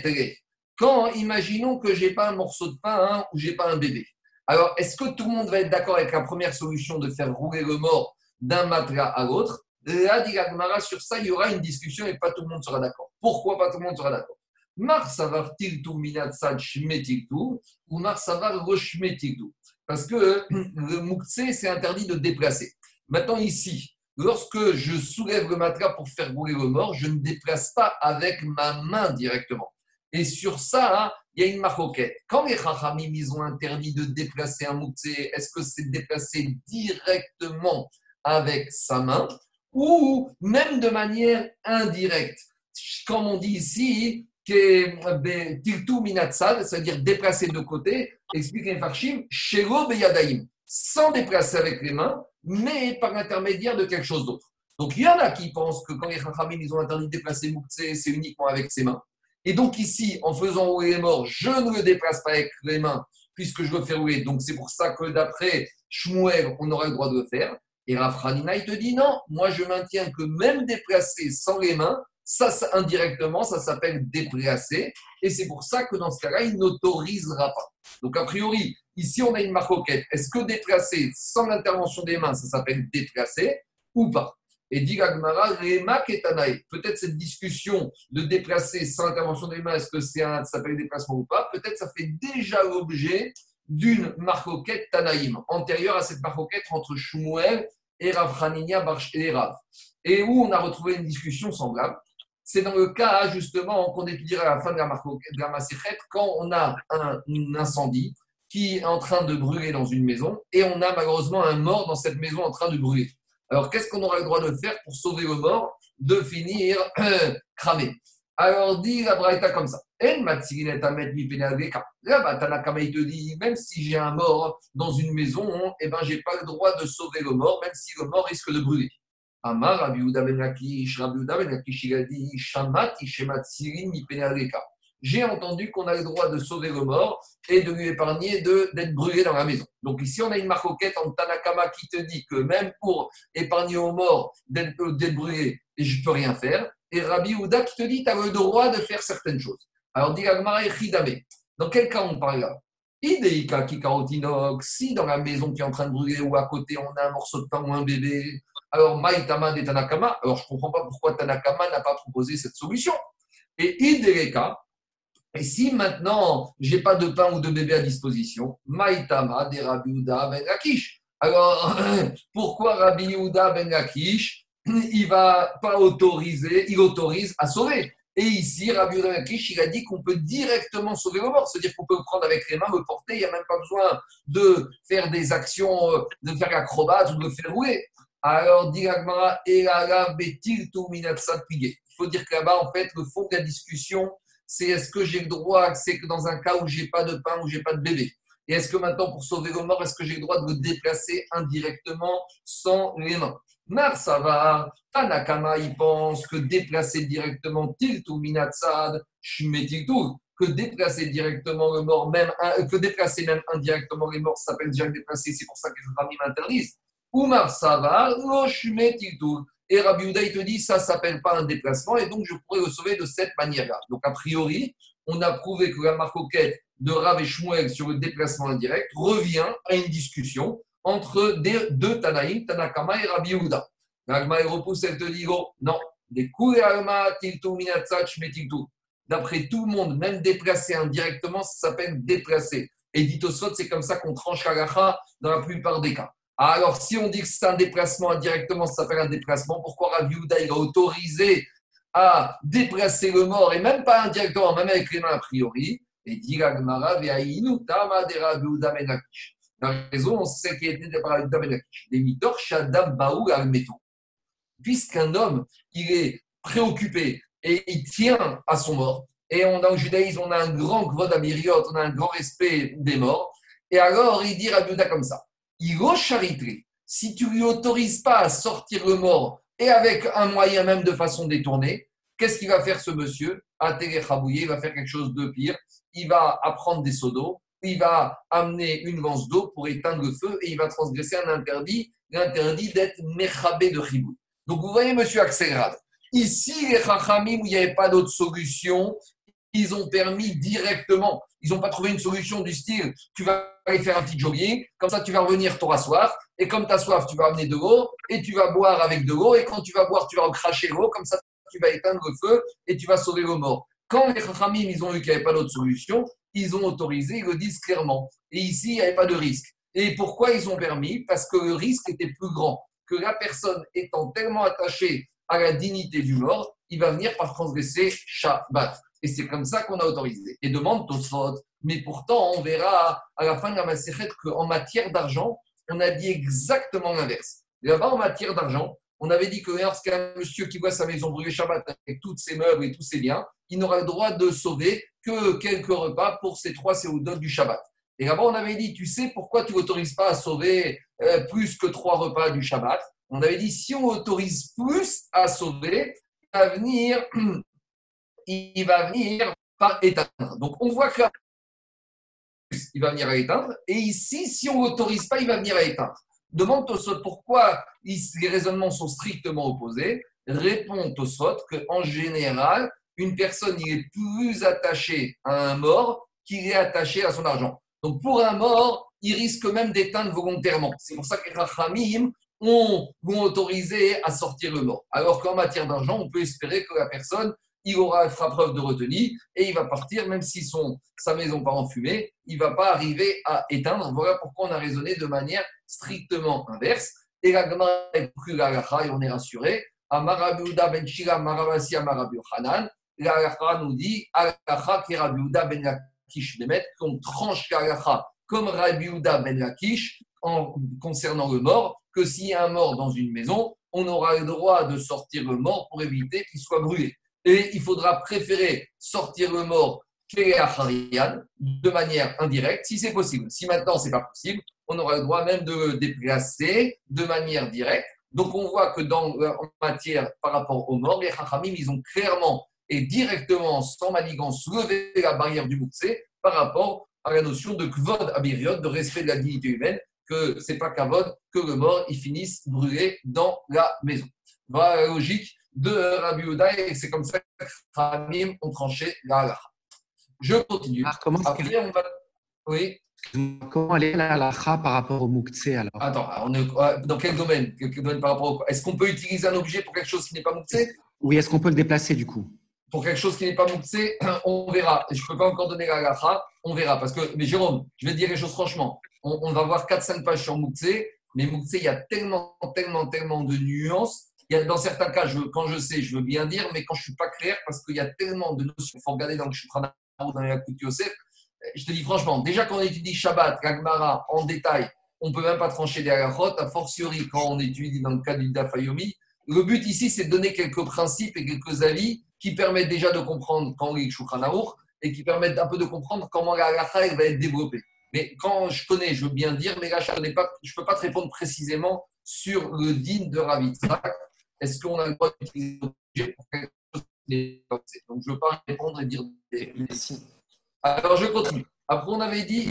Quand, imaginons que j'ai pas un morceau de pain hein, ou j'ai pas un bébé. Alors, est-ce que tout le monde va être d'accord avec la première solution de faire rouler le mort d'un matelas à l'autre? Là, dit sur ça, il y aura une discussion et pas tout le monde sera d'accord. Pourquoi pas tout le monde sera d'accord? Mar savar tiltu minatsad shmetiltu ou. Parce que le mouktsé, c'est interdit de déplacer. Maintenant, ici, lorsque je soulève le matelas pour faire rouler le mort, je ne déplace pas avec ma main directement. Et sur ça, il y a une maroquette. Quand les Chachamim, ils ont interdit de déplacer un mouktsé, est-ce que c'est déplacer directement avec sa main ou même de manière indirecte? Comme on dit ici, ben, c'est-à-dire déplacer de côté, explique un farshim, shelo beyadaim, sans déplacer avec les mains, mais par l'intermédiaire de quelque chose d'autre. Donc il y en a qui pensent que quand les Chachamim, ils ont interdit de déplacer mouktsé, c'est uniquement avec ses mains. Et donc ici, en faisant rouler les morts, je ne le déplace pas avec les mains puisque je le fais rouler. Donc c'est pour ça que d'après Shmuel, on aurait le droit de le faire. Et Rafranina, il te dit non, moi je maintiens que même déplacer sans les mains, ça, indirectement, ça s'appelle déplacer. Et c'est pour ça que dans ce cas-là, il n'autorisera pas. Donc a priori, ici on a une marque Est-ce que déplacer sans l'intervention des mains, ça s'appelle déplacer ou pas? Et dit Gagmara, Peut-être cette discussion de déplacer sans intervention des mains, est-ce que c'est un, ça s'appelle déplacement ou pas Peut-être ça fait déjà l'objet d'une marcoquette Tanaïm, antérieure à cette marcoquette entre Shmuel et Rav Haninia et Rav. Et où on a retrouvé une discussion semblable. C'est dans le cas, justement, qu'on étudiera à la fin de la, de la quand on a un incendie qui est en train de brûler dans une maison et on a malheureusement un mort dans cette maison en train de brûler. Alors, qu'est-ce qu'on aura le droit de faire pour sauver le mort De finir cramé. Alors, dit la Braïta comme ça. Là-bas, Tanakama, il te dit, même si j'ai un mort dans une maison, eh ben, je n'ai pas le droit de sauver le mort, même si le mort risque de brûler. Amar, j'ai entendu qu'on a le droit de sauver le mort et de lui épargner d'être brûlé dans la maison. Donc ici, on a une marcoquette en Tanakama qui te dit que même pour épargner au mort d'être euh, brûlé, je ne peux rien faire. Et Rabbi Ouda qui te dit tu as le droit de faire certaines choses. Alors, dit Agmara et. Dans quel cas on parle là? Ideika qui si dans la maison qui est en train de brûler ou à côté on a un morceau de pain ou un bébé, alors Maïtama de Tanakama, alors je ne comprends pas pourquoi Tanakama n'a pas proposé cette solution. Et Ideika, et si maintenant, j'ai pas de pain ou de bébé à disposition, Maïtama de Rabbi Uda ben Akish. Alors, pourquoi Rabbi Uda ben Akish, il va pas autoriser, il autorise à sauver? Et ici, Rabbi Uda ben il a dit qu'on peut directement sauver le mort. C'est-à-dire qu'on peut le prendre avec les mains, le porter, il n'y a même pas besoin de faire des actions, de faire l'acrobate ou de faire rouler. Alors, dit Il faut dire que là-bas, en fait, le fond de la discussion, c'est est-ce que j'ai le droit, c'est que dans un cas où j'ai pas de pain, où j'ai pas de bébé, Et est-ce que maintenant, pour sauver le mort, est-ce que j'ai le droit de le déplacer indirectement sans les mains? Marsavar, Tanakama, il pense que déplacer directement Tiltu Minatsad, tout que déplacer directement le mort, même, que déplacer même indirectement les morts, ça s'appelle déjà déplacer, c'est pour ça que les Ramim m'interdisent. Ou Marsavar, tout et Rabbi Uda, il te dit, ça ne s'appelle pas un déplacement, et donc je pourrais le sauver de cette manière-là. Donc, a priori, on a prouvé que la marcoquette de Rav et Shmuel sur le déplacement indirect revient à une discussion entre deux Tanaïm, Tanakama et Rabbi Uda. L'Agma, elle repousse, elle te dit, oh, non, des D'après tout le monde, même déplacer indirectement, ça s'appelle déplacer. Et dit au c'est comme ça qu'on tranche la dans la plupart des cas. Alors, si on dit que c'est un déplacement indirectement, ça s'appelle un déplacement, pourquoi Rabbi Houda, il a autorisé à déplacer le mort, et même pas indirectement, même avec les mains a priori? Et dit La raison, c'est celle qui est née par Rabbi Menakish. Des mitor shadam baou Puisqu'un homme, il est préoccupé et il tient à son mort, et on a au judaïsme, on a un grand kvod on a un grand respect des morts, et alors il dit Rabbi comme ça charité. Si tu lui autorises pas à sortir le mort et avec un moyen même de façon détournée, qu'est-ce qu'il va faire ce monsieur? Il va faire quelque chose de pire. Il va apprendre des seaux d'eau, il va amener une lance d'eau pour éteindre le feu et il va transgresser un interdit, l'interdit d'être mechabé de Ribou. Donc vous voyez, monsieur Axelrad, ici, les Chachamim, où il n'y avait pas d'autre solution, ils ont permis directement. Ils n'ont pas trouvé une solution du style tu vas aller faire un petit jogging, comme ça tu vas revenir, tu auras soif, et comme tu as soif, tu vas amener de l'eau, et tu vas boire avec de l'eau, et quand tu vas boire, tu vas recracher l'eau, comme ça tu vas éteindre le feu et tu vas sauver le mort. Quand les Chachamim, ils ont vu qu'il n'y avait pas d'autre solution, ils ont autorisé, ils le disent clairement. Et ici, il n'y avait pas de risque. Et pourquoi ils ont permis? Parce que le risque était plus grand. Que la personne étant tellement attachée à la dignité du mort, il va venir par transgresser Shabbat. Et c'est comme ça qu'on a autorisé. Et demande Tosfot. Mais pourtant, on verra à la fin de la Maserhet qu'en matière d'argent, on a dit exactement l'inverse. Là-bas, en matière d'argent, on avait dit que lorsqu'un monsieur qui voit sa maison brûler Shabbat avec tous ses meubles et tous ses biens, il n'aura le droit de sauver que quelques repas pour ses trois séoudotes du Shabbat. Et là-bas, on avait dit, tu sais pourquoi tu n'autorises pas à sauver euh, plus que trois repas du Shabbat? On avait dit, si on autorise plus à sauver, à venir il va venir par éteindre. Donc on voit que il va venir à éteindre. Et ici, si on ne l'autorise pas, il va venir à éteindre. Demande Tosot pourquoi les raisonnements sont strictement opposés. Répond Tosot qu'en général, une personne il est plus attachée à un mort qu'il est attaché à son argent. Donc pour un mort, il risque même d'éteindre volontairement. C'est pour ça que les Rachamim ont, ont autorisé à sortir le mort. Alors qu'en matière d'argent, on peut espérer que la personne il aura, fera preuve de retenue et il va partir, même si sa maison part en fumée, il ne va pas arriver à éteindre. Voilà pourquoi on a raisonné de manière strictement inverse. Et la est plus la et on est rassuré. Amarabiuda ben Shira Maravasi Amarabiu Hanan. Nous dit Alacha qui Rabiuda ben Lakish qu'on tranche la comme Rabiuda ben Lakish en concernant le mort, que s'il y a un mort dans une maison, on aura le droit de sortir le mort pour éviter qu'il soit brûlé et il faudra préférer sortir le mort de manière indirecte, si c'est possible. Si maintenant, ce n'est pas possible, on aura le droit même de le déplacer de manière directe. Donc, on voit que dans, en matière par rapport aux morts, les Chachamim, ils ont clairement et directement, sans manigance, levé la barrière du Moukse par rapport à la notion de Kvod Abiriot, de respect de la dignité humaine, que ce n'est pas Kavod que le mort il finisse brûlé dans la maison. Voilà la logique de Rabbi Uda et c'est comme ça que Ramim ont tranché la halakha. Je continue. Ah, comment Après, on va... Oui. Comment est la halakha par rapport au Moukhtse alors? Attends, on est... dans quel domaine, quel domaine par rapport au... Est-ce qu'on peut utiliser un objet pour quelque chose qui n'est pas Moukhtse Oui, est-ce qu'on peut le déplacer du coup? Pour quelque chose qui n'est pas Moukhtse, on verra. Je ne peux pas encore donner la halakha, on verra. Parce que, mais Jérôme, je vais te dire les choses franchement. On, va voir 4-5 pages sur Moukhtse, mais Moukhtse, il y a tellement, tellement, tellement de nuances dans certains cas, quand je sais, je veux bien dire, mais quand je ne suis pas clair, parce qu'il y a tellement de notions, il faut regarder dans le Shulchan ou dans la Yosef. Je te dis franchement, déjà quand on étudie Shabbat, Kagmara en détail, on ne peut même pas trancher des halachot, a fortiori quand on étudie dans le cas du Dafayomi. Le but ici, c'est de donner quelques principes et quelques avis qui permettent déjà de comprendre quand on lit et qui permettent un peu de comprendre comment la va être développée. Mais quand je connais, je veux bien dire, mais là, je ne peux pas te répondre précisément sur le din de Ravitzak. Est-ce qu'on a le droit d'utiliser l'objet pour quelque chose Donc, je ne veux pas répondre et dire. Alors, je continue. Après, on avait dit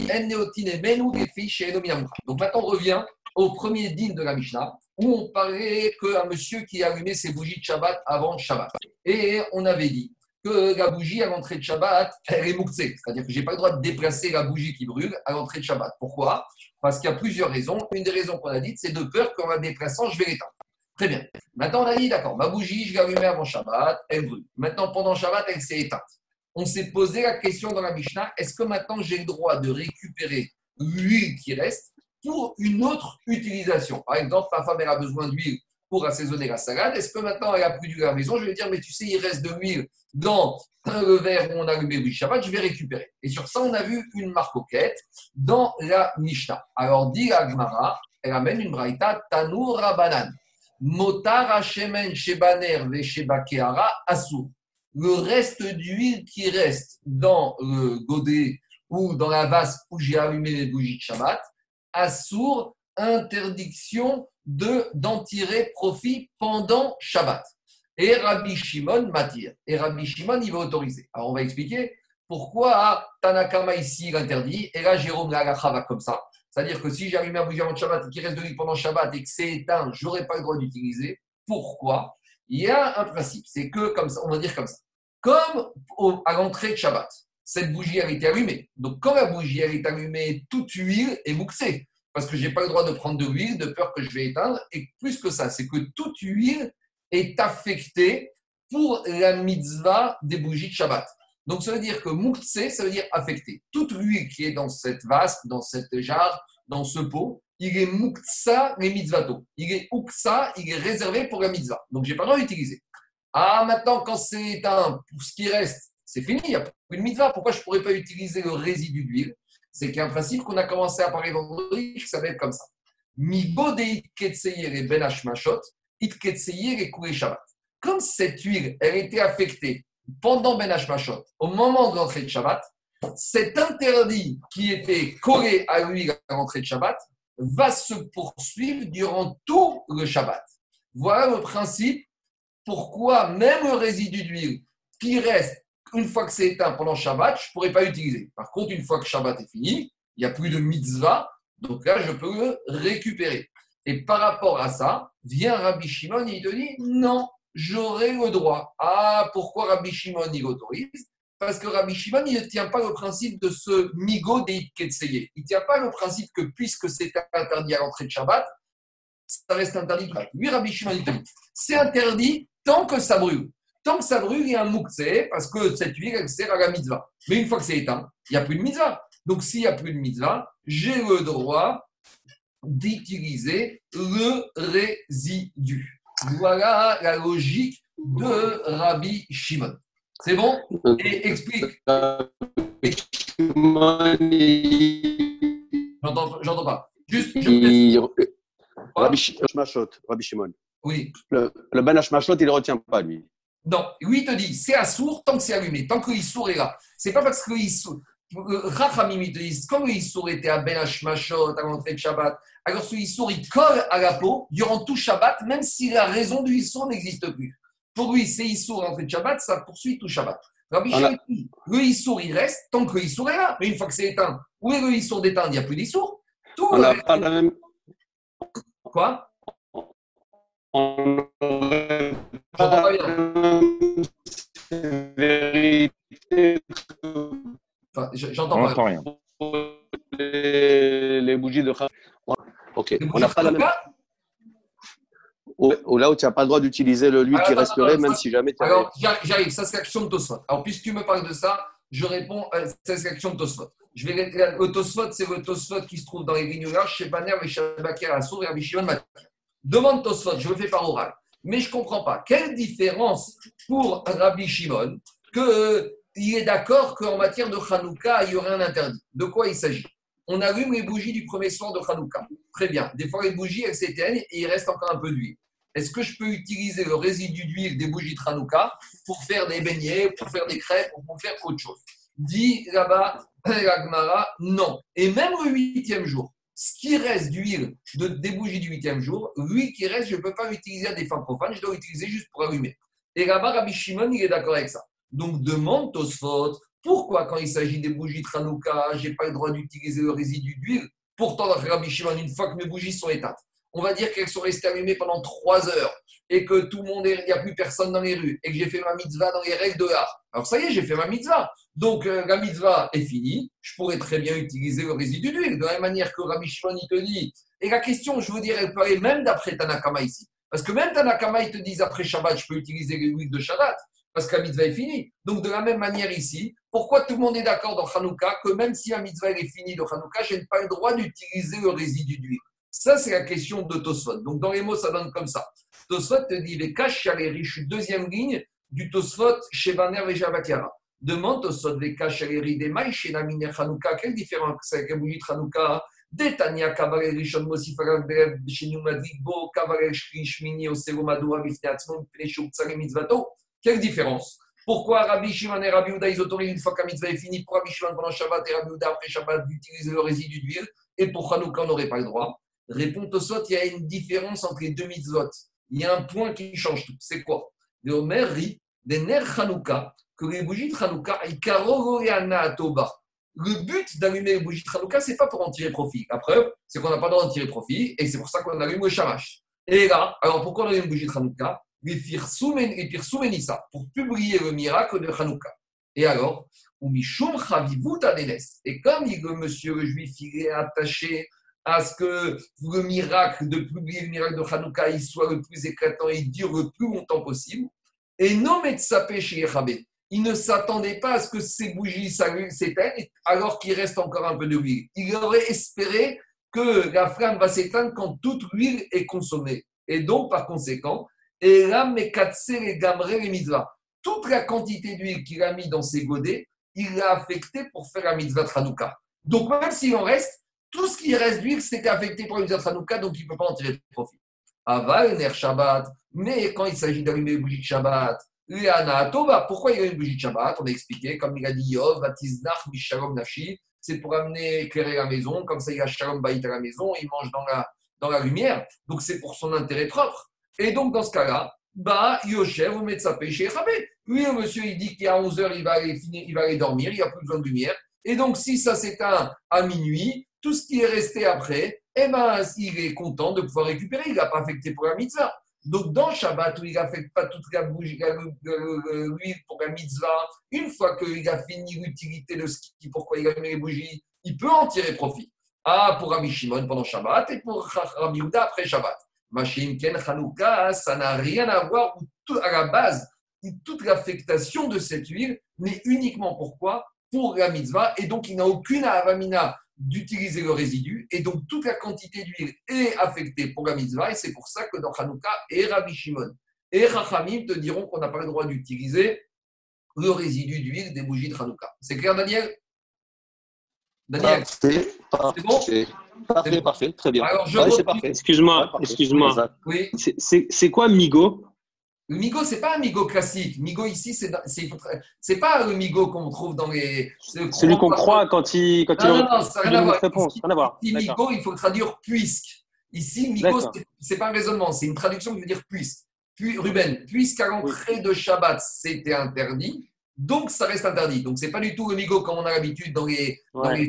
Donc, maintenant, on revient au premier din de la Mishnah, où on parlait qu'un monsieur qui allumait ses bougies de Shabbat avant Shabbat. Et on avait dit que la bougie à l'entrée de Shabbat, elle est mouxée. C'est-à-dire que je n'ai pas le droit de déplacer la bougie qui brûle à l'entrée de Shabbat. Pourquoi? Parce qu'il y a plusieurs raisons. Une des raisons qu'on a dites, c'est de peur qu'en la déplaçant, je vais l'éteindre. Très bien. Maintenant, on a dit, d'accord, ma bougie, je l'allumais avant Shabbat, elle brûle. Maintenant, pendant Shabbat, elle s'est éteinte. On s'est posé la question dans la Mishnah, est-ce que maintenant j'ai le droit de récupérer l'huile qui reste pour une autre utilisation? Par exemple, ma femme, elle a besoin d'huile pour assaisonner la salade. Est-ce que maintenant elle a plus d'huile à la maison? Je vais dire, mais tu sais, il reste de l'huile dans le verre où on a allumé le Shabbat, je vais récupérer. Et sur ça, on a vu une marcoquette dans la Mishnah. Alors, dit la Gemara, elle amène une braïta Tanour Rabanan. Motar Hashemen Shebaner Veshebakeara Asur. Le reste d'huile qui reste dans le godet ou dans la vase où j'ai allumé les bougies de Shabbat, Assour, interdiction de d'en tirer profit pendant Shabbat. Et Rabbi Shimon m'attire. Et Rabbi Shimon, il va autoriser. Alors, on va expliquer pourquoi Tanakama ici l'interdit. Et là, Jérôme Lagacha va comme ça. C'est-à-dire que si j'arrive à bouger avant Shabbat et qu'il reste de l'huile pendant Shabbat et que c'est éteint, je n'aurai pas le droit d'utiliser. Pourquoi? Il y a un principe. C'est que, comme ça, on va dire comme ça. Comme à l'entrée de Shabbat, cette bougie a été allumée. Donc, quand la bougie a est allumée, toute huile est mouxée parce que je n'ai pas le droit de prendre de l'huile de peur que je vais éteindre. Et plus que ça, c'est que toute huile est affectée pour la mitzvah des bougies de Shabbat. Donc ça veut dire que mouktsé, ça veut dire affecté. Toute l'huile qui est dans cette vasque, dans cette jarre, dans ce pot, il est muktsa les mitzvato. Il est uksa, il est réservé pour la mitzvah. Donc j'ai pas le droit d'utiliser. Ah, maintenant, quand c'est éteint, pour ce qui reste, c'est fini, il n'y a plus de mitzvah. Pourquoi je ne pourrais pas utiliser le résidu d'huile? C'est qu'il y a un principe qu'on a commencé à parler vendredi qui s'appelle comme ça. Comme cette huile, elle était affectée pendant Ben Hashmashot, au moment de l'entrée de Shabbat, cet interdit qui était collé à l'huile à l'entrée de Shabbat va se poursuivre durant tout le Shabbat. Voilà le principe pourquoi même le résidu d'huile qui reste une fois que c'est éteint pendant Shabbat, je ne pourrais pas l'utiliser. Par contre, une fois que Shabbat est fini, il n'y a plus de mitzvah, donc là, je peux le récupérer. Et par rapport à ça, vient Rabbi Shimon et il te dit non, j'aurai le droit. Ah, pourquoi Rabbi Shimon il autorise? Parce que Rabbi Shimon, il ne tient pas le principe de ce migo des Ketseye. Il ne tient pas le principe que puisque c'est interdit à l'entrée de Shabbat, ça reste interdit. Lui, Rabbi Shimon, il dit c'est interdit tant que ça brûle. Tant que ça brûle, il y a un mouktsé, parce que cette huile, elle sert à la mitzvah. Mais une fois que c'est éteint, il n'y a plus de mitzvah. Donc, s'il n'y a plus de mitzvah, j'ai le droit d'utiliser le résidu. Voilà la logique de Rabbi Shimon. C'est bon? Et explique. J'entends pas. Juste. Rabbi, Shimon. Oui. Le, le Ben il ne retient pas, lui. Non, lui, il te dit, c'est assour tant que c'est allumé, tant que l'issour est là. C'est pas parce que l'issour. Rachamim, il te dit, comme l'issour était à Ben Hashmashot, à l'entrée de Shabbat, alors ce issour, il colle à la peau durant tout Shabbat, même si la raison du issour n'existe plus. Pour lui, c'est issour à l'entrée de Shabbat, ça poursuit tout Shabbat. Rabbi dit, le issour, il reste tant que l'issour est là. Mais une fois que c'est éteint, où est le issour d'éteindre Il n'y a plus d'issour. Tout On a pas la même... Quoi? On pas J'entends pas. rien. Les, bougies de Ok, on n'a pas la même. Ou, là où tu n'as pas le droit d'utiliser le l'huile qui resterait, même si jamais tu Alors, j'arrive, ça c'est l'action de Tosfot. Alors, puisque tu me parles de ça, je réponds à cette l'action de Tosfot. Je vais, le Tosfot, c'est le Tosfot qui se trouve dans les vignobles chez Baner, et Shabakir, à Sour et Abishimon Demande Tosfot, je le fais par oral. Mais je ne comprends pas. Quelle différence pour Rabbi Shimon qu'il euh, est d'accord qu'en matière de Hanouka, il y aurait un interdit De quoi il s'agit? On allume les bougies du premier soir de Hanouka. Très bien. Des fois, les bougies, elles s'éteignent et il reste encore un peu d'huile. Est-ce que je peux utiliser le résidu d'huile des bougies de Hanouka pour faire des beignets, pour faire des crêpes ou pour faire autre chose? Dit là-bas Agmara, non. Et même le huitième jour, ce qui reste d'huile de, des bougies du huitième jour, l'huile qui reste, je ne peux pas l'utiliser à des fins profanes, je dois l'utiliser juste pour allumer. Et là-bas, Rabbi Shimon, il est d'accord avec ça. Donc demande Tosfot, pourquoi quand il s'agit des bougies de Hanouka, je n'ai pas le droit d'utiliser le résidu d'huile? Pourtant, Rabbi Shimon, une fois que mes bougies sont éteintes, on va dire qu'elles sont restées allumées pendant trois heures et que tout le monde, il n'y a plus personne dans les rues et que j'ai fait ma mitzvah dans les règles de l'art. Alors ça y est, j'ai fait ma mitzvah. Donc euh, la mitzvah est finie. Je pourrais très bien utiliser le résidu d'huile de la même manière que Rabbi Shimon il te dit. Et la question, je veux dire, elle peut aller même d'après Tanakama ici. Parce que même Tanakama, ils te disent après Shabbat, je peux utiliser l'huile de Shabbat parce que la mitzvah est finie. Donc, de la même manière ici, pourquoi tout le monde est d'accord dans Hanouka que même si la mitzvah est finie de Hanouka, je n'ai pas le droit d'utiliser le résidu d'huile? Ça, c'est la question de Tosfot. Donc, dans les mots, ça donne comme ça. Tosfot te dit les caches les riches, deuxième ligne du Tosfot chez Baner et Jabatiara. Demande Tosfot les caches les des mailles chez Naminer Hanouka. Quelle différence avec la bougie de Hanouka? Detania Kavarel Rishon Mosif chez nous Madrigo, Kavarel Shmini Osero Madura Bifneatzmon Pneshuk Tsare Mitzvato. Quelle différence? Pourquoi Rabbi Shimon et Rabbi Uda, ils autorisent une fois qu'un mitzvah est fini pour Rabbi Shimon pendant Shabbat et Rabbi Uda après Shabbat d'utiliser le résidu d'huile? Et pour Hanouka, on n'aurait pas le droit Répond Tosot, il y a une différence entre les deux mitzvot. Il y a un point qui change tout. C'est quoi? Le Omer rit des ner Hanouka, que les bougies de Hanouka, le but d'allumer les bougies de Hanouka, ce n'est pas pour en tirer profit. La preuve, c'est qu'on n'a pas le droit d'en tirer profit et c'est pour ça qu'on allume le shamash. Et là, alors pourquoi on allume les bougies de Hanouka? Pour publier le miracle de Hanouka. Et alors, et comme le monsieur juif il est attaché à ce que le miracle de publier le miracle de Hanouka il soit le plus éclatant et dure le plus longtemps possible, et non chez il ne s'attendait pas à ce que ces bougies s'éteignent alors qu'il reste encore un peu de l'huile. Il aurait espéré que la flamme va s'éteindre quand toute l'huile est consommée. Et donc, par conséquent, et là, les gamré les mitzvahs. Toute la quantité d'huile qu'il a mis dans ses godets, il l'a affecté pour faire la mitzvah de Donc, même s'il en reste, tout ce qui reste d'huile, c'était affecté pour la mitzvah de donc il ne peut pas en tirer profit. Aval, Ner Shabbat. Mais quand il s'agit d'allumer une bougie de Shabbat, pourquoi il y a une bougie de Shabbat? On a expliqué, comme il a dit Yov, Batiznach, Mishalom, Nashi, c'est pour amener éclairer la maison, comme ça il y a Shalom Baït à la maison, il mange dans la, dans la lumière, donc c'est pour son intérêt propre. Et donc, dans ce cas-là, bah, Yoshev, vous mettez sa péché Lui, le monsieur, il dit qu'à 11h, il va aller finir, il va aller dormir, il n'y a plus besoin de lumière. Et donc, si ça s'éteint à minuit, tout ce qui est resté après, eh ben, il est content de pouvoir récupérer. Il n'a pas affecté pour la mitzvah. Donc, dans Shabbat, où il n'affecte pas toute la bougie, l'huile pour la mitzvah, une fois qu'il a fini l'utilité de ce qui, pourquoi il a mis les bougies, il peut en tirer profit. Ah, pour Rabbi Shimon pendant Shabbat et pour Rabbi Yehuda après Shabbat. Machim Ken Hanouka, ça n'a rien à voir à la base. Toute l'affectation de cette huile n'est uniquement pourquoi? Pour la mitzvah. Et donc, il n'a aucune avamina d'utiliser le résidu. Et donc, toute la quantité d'huile est affectée pour la mitzvah. Et c'est pour ça que dans Hanouka et Rabbi Shimon et Rachamim te diront qu'on n'a pas le droit d'utiliser le résidu d'huile des bougies de Hanouka. C'est clair, Daniel? Daniel? Parfait, parfait. Parfait, parfait, très bien. Alors, c'est parfait. Excuse-moi, excuse-moi. Oui. C'est quoi Migo? Le Migo, c'est pas un Migo classique. Migo ici, c'est c'est pas le Migo qu'on trouve dans les. Celui qu'on croit quand il quand non, il. Non, non, ça n'a rien à voir. Réponse, rien à voir. Migo, il faut traduire puisque. Ici, Migo, c'est pas un raisonnement, c'est une traduction qui veut dire puisque. Puis, Ruben, puisqu'à l'entrée de Shabbat, c'était interdit, donc, ça reste interdit. Donc, c'est pas du tout le migo comme on a l'habitude dans les,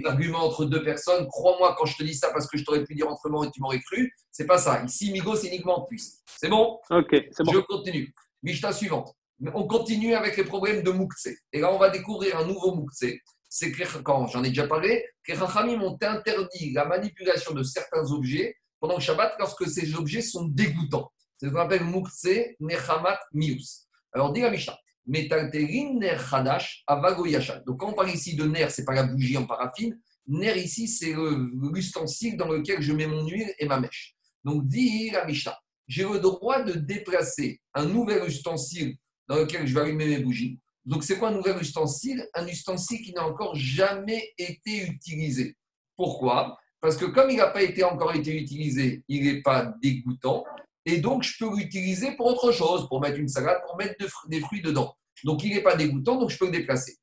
arguments entre deux personnes. Crois-moi quand je te dis ça parce que je t'aurais pu dire autrement et tu m'aurais cru. C'est pas ça. Ici, migo, c'est uniquement puisse. C'est bon? Ok, c'est bon. Je continue. Mishta suivante. On continue avec les problèmes de Moukse. Et là, on va découvrir un nouveau Moukse. C'est que, quand j'en ai déjà parlé, que Rachamim ont interdit la manipulation de certains objets pendant le Shabbat lorsque ces objets sont dégoûtants. C'est ce qu'on appelle Moukse Nechamat Mius. Alors, dit la Mishnah. Donc, quand on parle ici de ner, ce n'est pas la bougie en paraffine. Ner ici, c'est l'ustensile dans lequel je mets mon huile et ma mèche. Donc, dit la Mishnah, j'ai le droit de déplacer un nouvel ustensile dans lequel je vais allumer mes bougies. Donc, c'est quoi un nouvel ustensile? Un ustensile qui n'a encore jamais été utilisé. Pourquoi? Parce que comme il n'a pas été encore été utilisé, il n'est pas dégoûtant. Et donc, je peux l'utiliser pour autre chose, pour mettre une salade, pour mettre des fruits dedans. Donc, il n'est pas dégoûtant, donc je peux le déplacer.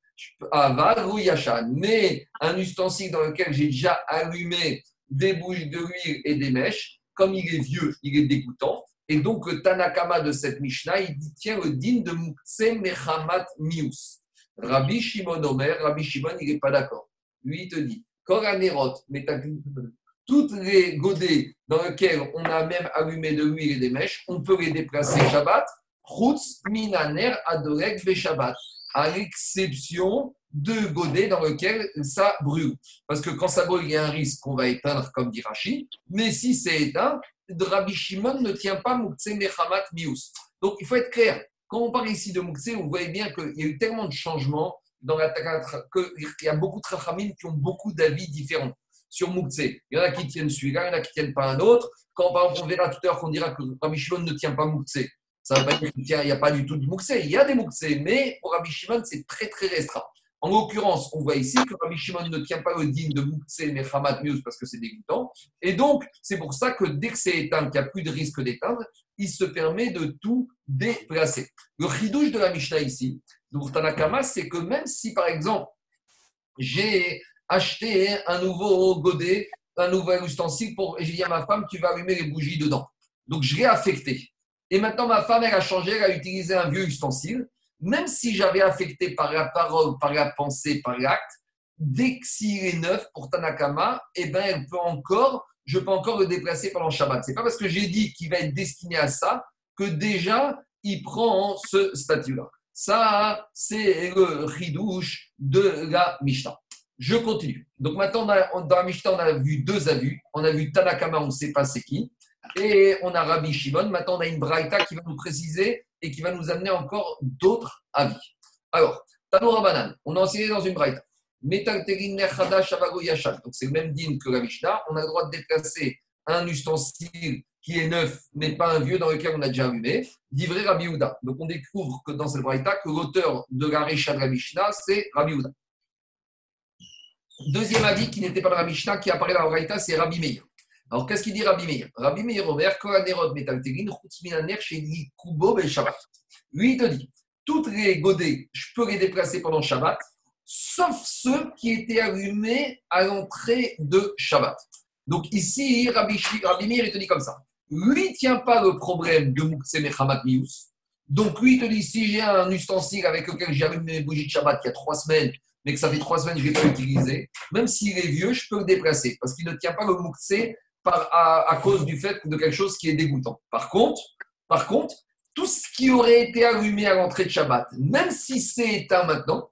Aval ou Yachan. Mais un ustensile dans lequel j'ai déjà allumé des bougies de l'huile et des mèches, comme il est vieux, il est dégoûtant. Et donc, le Tanakama de cette Mishnah, il tient le din de Mukse Mechamat Mius. Rabbi Shimon Omer, Rabbi Shimon, il n'est pas d'accord. Lui, il te dit, Koranerot, toutes les godets dans lesquels on a même allumé de l'huile et des mèches, on peut les déplacer Shabbat, Chutz Minaner Adorek Shabbat, à l'exception de godets dans lesquels ça brûle. Parce que quand ça brûle, il y a un risque qu'on va éteindre, comme dit Rachid, mais si c'est éteint, Rabbi Shimon ne tient pas Mukse Mechamat Mius. Donc il faut être clair. Quand on parle ici de Mukse, vous voyez bien qu'il y a eu tellement de changements dans la qu'il y a beaucoup de Chachamim qui ont beaucoup d'avis différents sur Mukse. Il y en a qui tiennent celui-là, il y en a qui ne tiennent pas un autre. Quand par exemple, on verra tout à l'heure qu'on dira que Rabbi Shimon ne tient pas Mukse, ça veut pas dire qu'il n'y a pas du tout de Mukse. Il y a des Mukse, mais pour Rabbi Shimon, c'est très très restreint. En l'occurrence, on voit ici que Rabbi Shimon ne tient pas le digne de Moukse mais Hamat Mius parce que c'est dégoûtant. Et donc, c'est pour ça que dès que c'est éteint, qu'il n'y a plus de risque d'éteindre, il se permet de tout déplacer. Le chidouche de la Mishnah ici, de Tanakama, c'est que même si, par exemple, j'ai acheté un nouveau godet, un nouvel ustensile pour, et j'ai dit à ma femme, tu vas allumer les bougies dedans. Donc, je l'ai affecté. Et maintenant, ma femme, elle a changé, elle a utilisé un vieux ustensile même si j'avais affecté par la parole, par la pensée, par l'acte, dès que s'il est neuf pour Tanakama, eh ben, elle peut encore, je peux encore le déplacer pendant Shabbat. C'est pas parce que j'ai dit qu'il va être destiné à ça que déjà il prend ce statut-là. Ça, c'est le ridouche de la Mishnah. Je continue. Donc maintenant, dans la Mishnah, on a vu deux avis. On a vu Tanakama, on ne sait pas c'est qui. Et on a Rabbi Shimon. Maintenant, on a une Braïta qui va nous préciser et qui va nous amener encore d'autres avis. Alors, Tanoura Banan, on a enseigné dans une braïta. Donc, c'est le même din que la Mishnah. On a le droit de déplacer un ustensile qui est neuf, mais pas un vieux dans lequel on a déjà allumé, d'ivrer Rabbi Houda. Donc, on découvre que dans cette braïta, que l'auteur de la Récha de la Mishnah, c'est Rabbi Houda. Deuxième avis qui n'était pas dans la Mishnah, qui apparaît dans la braïta, c'est Rabbi Meir. Alors, qu'est-ce qu'il dit Rabbi Meir? Rabbi Meir Omer, Kohanerod Metalterin, Chutzminaner, Sheli Kubo, Ben Shabbat. Lui, il te dit toutes les godets, je peux les déplacer pendant Shabbat, sauf ceux qui étaient allumés à l'entrée de Shabbat. Donc, ici, Rabbi, Rabbi Meir, il te dit comme ça. Lui, il tient pas le problème de Mukse Mechamat Mius. Donc, lui, il te dit si j'ai un ustensile avec lequel j'ai allumé mes bougies de Shabbat il y a trois semaines, mais que ça fait trois semaines que je ne l'ai pas utilisé, même s'il est vieux, je peux le déplacer parce qu'il ne tient pas le Mukse à, cause du fait de quelque chose qui est dégoûtant. Par contre, par contre, tout ce qui aurait été allumé à l'entrée de Shabbat, même si c'est éteint maintenant,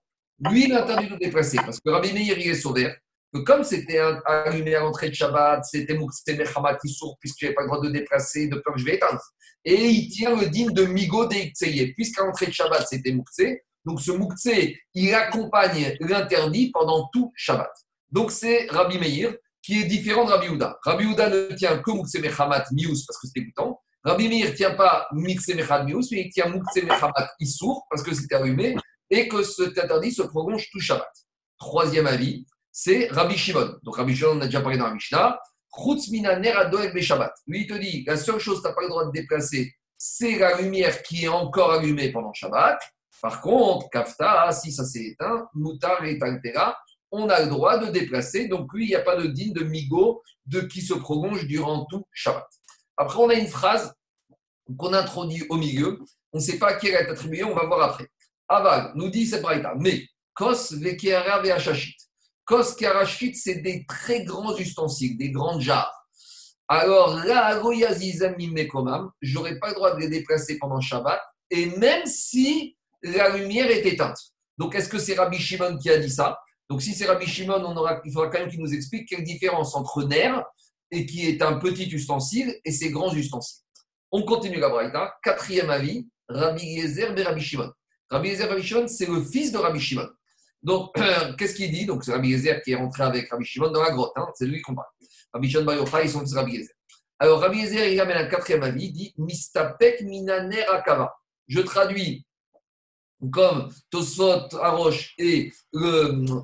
lui, il a interdit de le déplacer. Parce que Rabbi Meir, il est sauvé. Que comme c'était allumé à l'entrée de Shabbat, c'était Moukse Mechamat Issour, puisque je n'avais pas le droit de déplacer, de peur je vais éteindre. Et il tient le digne de Migo Deikseye, puisqu'à l'entrée de Shabbat, c'était Moukse. Donc ce Moukse, il accompagne l'interdit pendant tout Shabbat. Donc c'est Rabbi Meir qui est différent de Rabbi Houda. Rabbi Houda ne tient que Moukse Mechamat Mius parce que c'est dégoûtant. Rabbi Meir ne tient pas Moukse Mechamat Mius, mais il tient Moukse Mechamat Issour parce que c'est allumé et que cet interdit se prolonge tout Shabbat. Troisième avis, c'est Rabbi Shimon. Donc Rabbi Shimon, on a déjà parlé dans la Mishnah. Shabbat. Lui, il te dit, la seule chose que tu n'as pas le droit de déplacer, c'est la lumière qui est encore allumée pendant Shabbat. Par contre, kafta, si ça s'est éteint, mutar et altera, on a le droit de déplacer. Donc lui, il n'y a pas de digne de migo de qui se prolonge durant tout Shabbat. Après, on a une phrase qu'on introduit au milieu. On ne sait pas à qui elle est attribuée, on va voir après. Aval nous dit cette braïta, mais kos vekeara veachashit. Kos karashit, c'est des très grands ustensiles, des grandes jarres. Alors là, je n'aurais pas le droit de les déplacer pendant Shabbat, et même si la lumière est éteinte. Donc, est-ce que c'est Rabbi Shimon qui a dit ça? Donc, si c'est Rabbi Shimon, il faudra quand même qu'il nous explique quelle différence entre nerf, et qui est un petit ustensile, et ces grands ustensiles. On continue la Braïta. Quatrième avis, Rabbi Yezer et Rabbi Shimon. Rabbi Yezer Rabbi Shimon, c'est le fils de Rabbi Shimon. Donc, qu'est-ce qu'il dit? Donc, c'est Rabbi Yezer qui est rentré avec Rabbi Shimon dans la grotte. Hein, c'est lui qu'on parle. Rabbi Shimon Bar ils sont fils Rabbi Yezer. Alors, Rabbi Yezer, il amène un quatrième avis, il dit Mistapek minaner akava. Je traduis comme Tosfot, Arosh et le,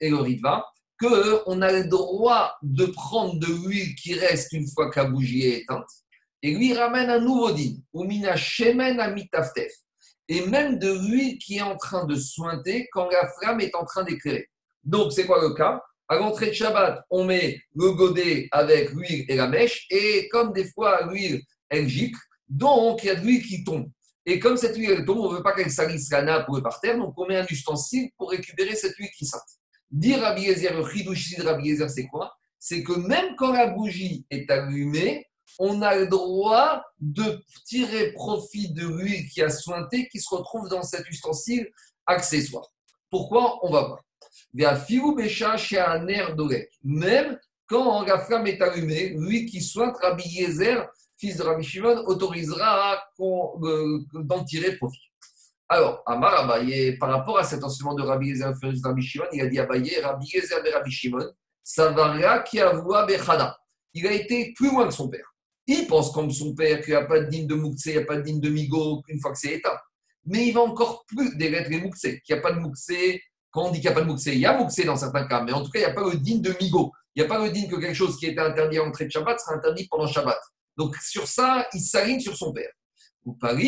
et Ritva, qu'on a le droit de prendre de l'huile qui reste une fois que la bougie est éteinte, et lui ramène un nouveau din, Umina Shemen Amitaftef. et même de l'huile qui est en train de sointer quand la flamme est en train d'éclairer. Donc, c'est quoi le cas? À l'entrée de Shabbat, on met le godet avec l'huile et la mèche, et comme des fois l'huile, elle gicle, donc il y a de l'huile qui tombe. Et comme cette huile elle tombe, on ne veut pas qu'elle salisse la nappe ou par terre, donc on met un ustensile pour récupérer cette huile qui saute. Dire Rabbi Yezer, le de Rabbi c'est quoi? C'est que même quand la bougie est allumée, on a le droit de tirer profit de l'huile qui a sointé, qui se retrouve dans cet ustensile accessoire. Pourquoi? On va voir. Via filou bécha chez un air. Même quand la flamme est allumée, lui qui sointe, Rabbi fils de Rabbi Shimon, autorisera euh, d'en tirer profit. Alors, Amar Abaye, par rapport à cet enseignement de Rabbi Yezer, de Rabbi Shimon, il a dit Abaye, Rabbi Yezer de Rabbi Shimon, Savaria qui avoua Bechada. Il a été plus loin que son père. Il pense comme son père qu'il n'y a pas de digne de Moukse, il n'y a pas de digne de Migo, qu'une fois que c'est éteint. Mais il va encore plus délettre les Moukse, qu'il n'y a pas de Moukse. Quand on dit qu'il n'y a pas de Moukse, il y a Moukse dans certains cas, mais en tout cas, il n'y a pas le digne de Migo. Il n'y a pas le digne que quelque chose qui était interdit à l'entrée de Shabbat sera interdit pendant Shabbat. Donc sur ça, il s'aligne sur son père. Mais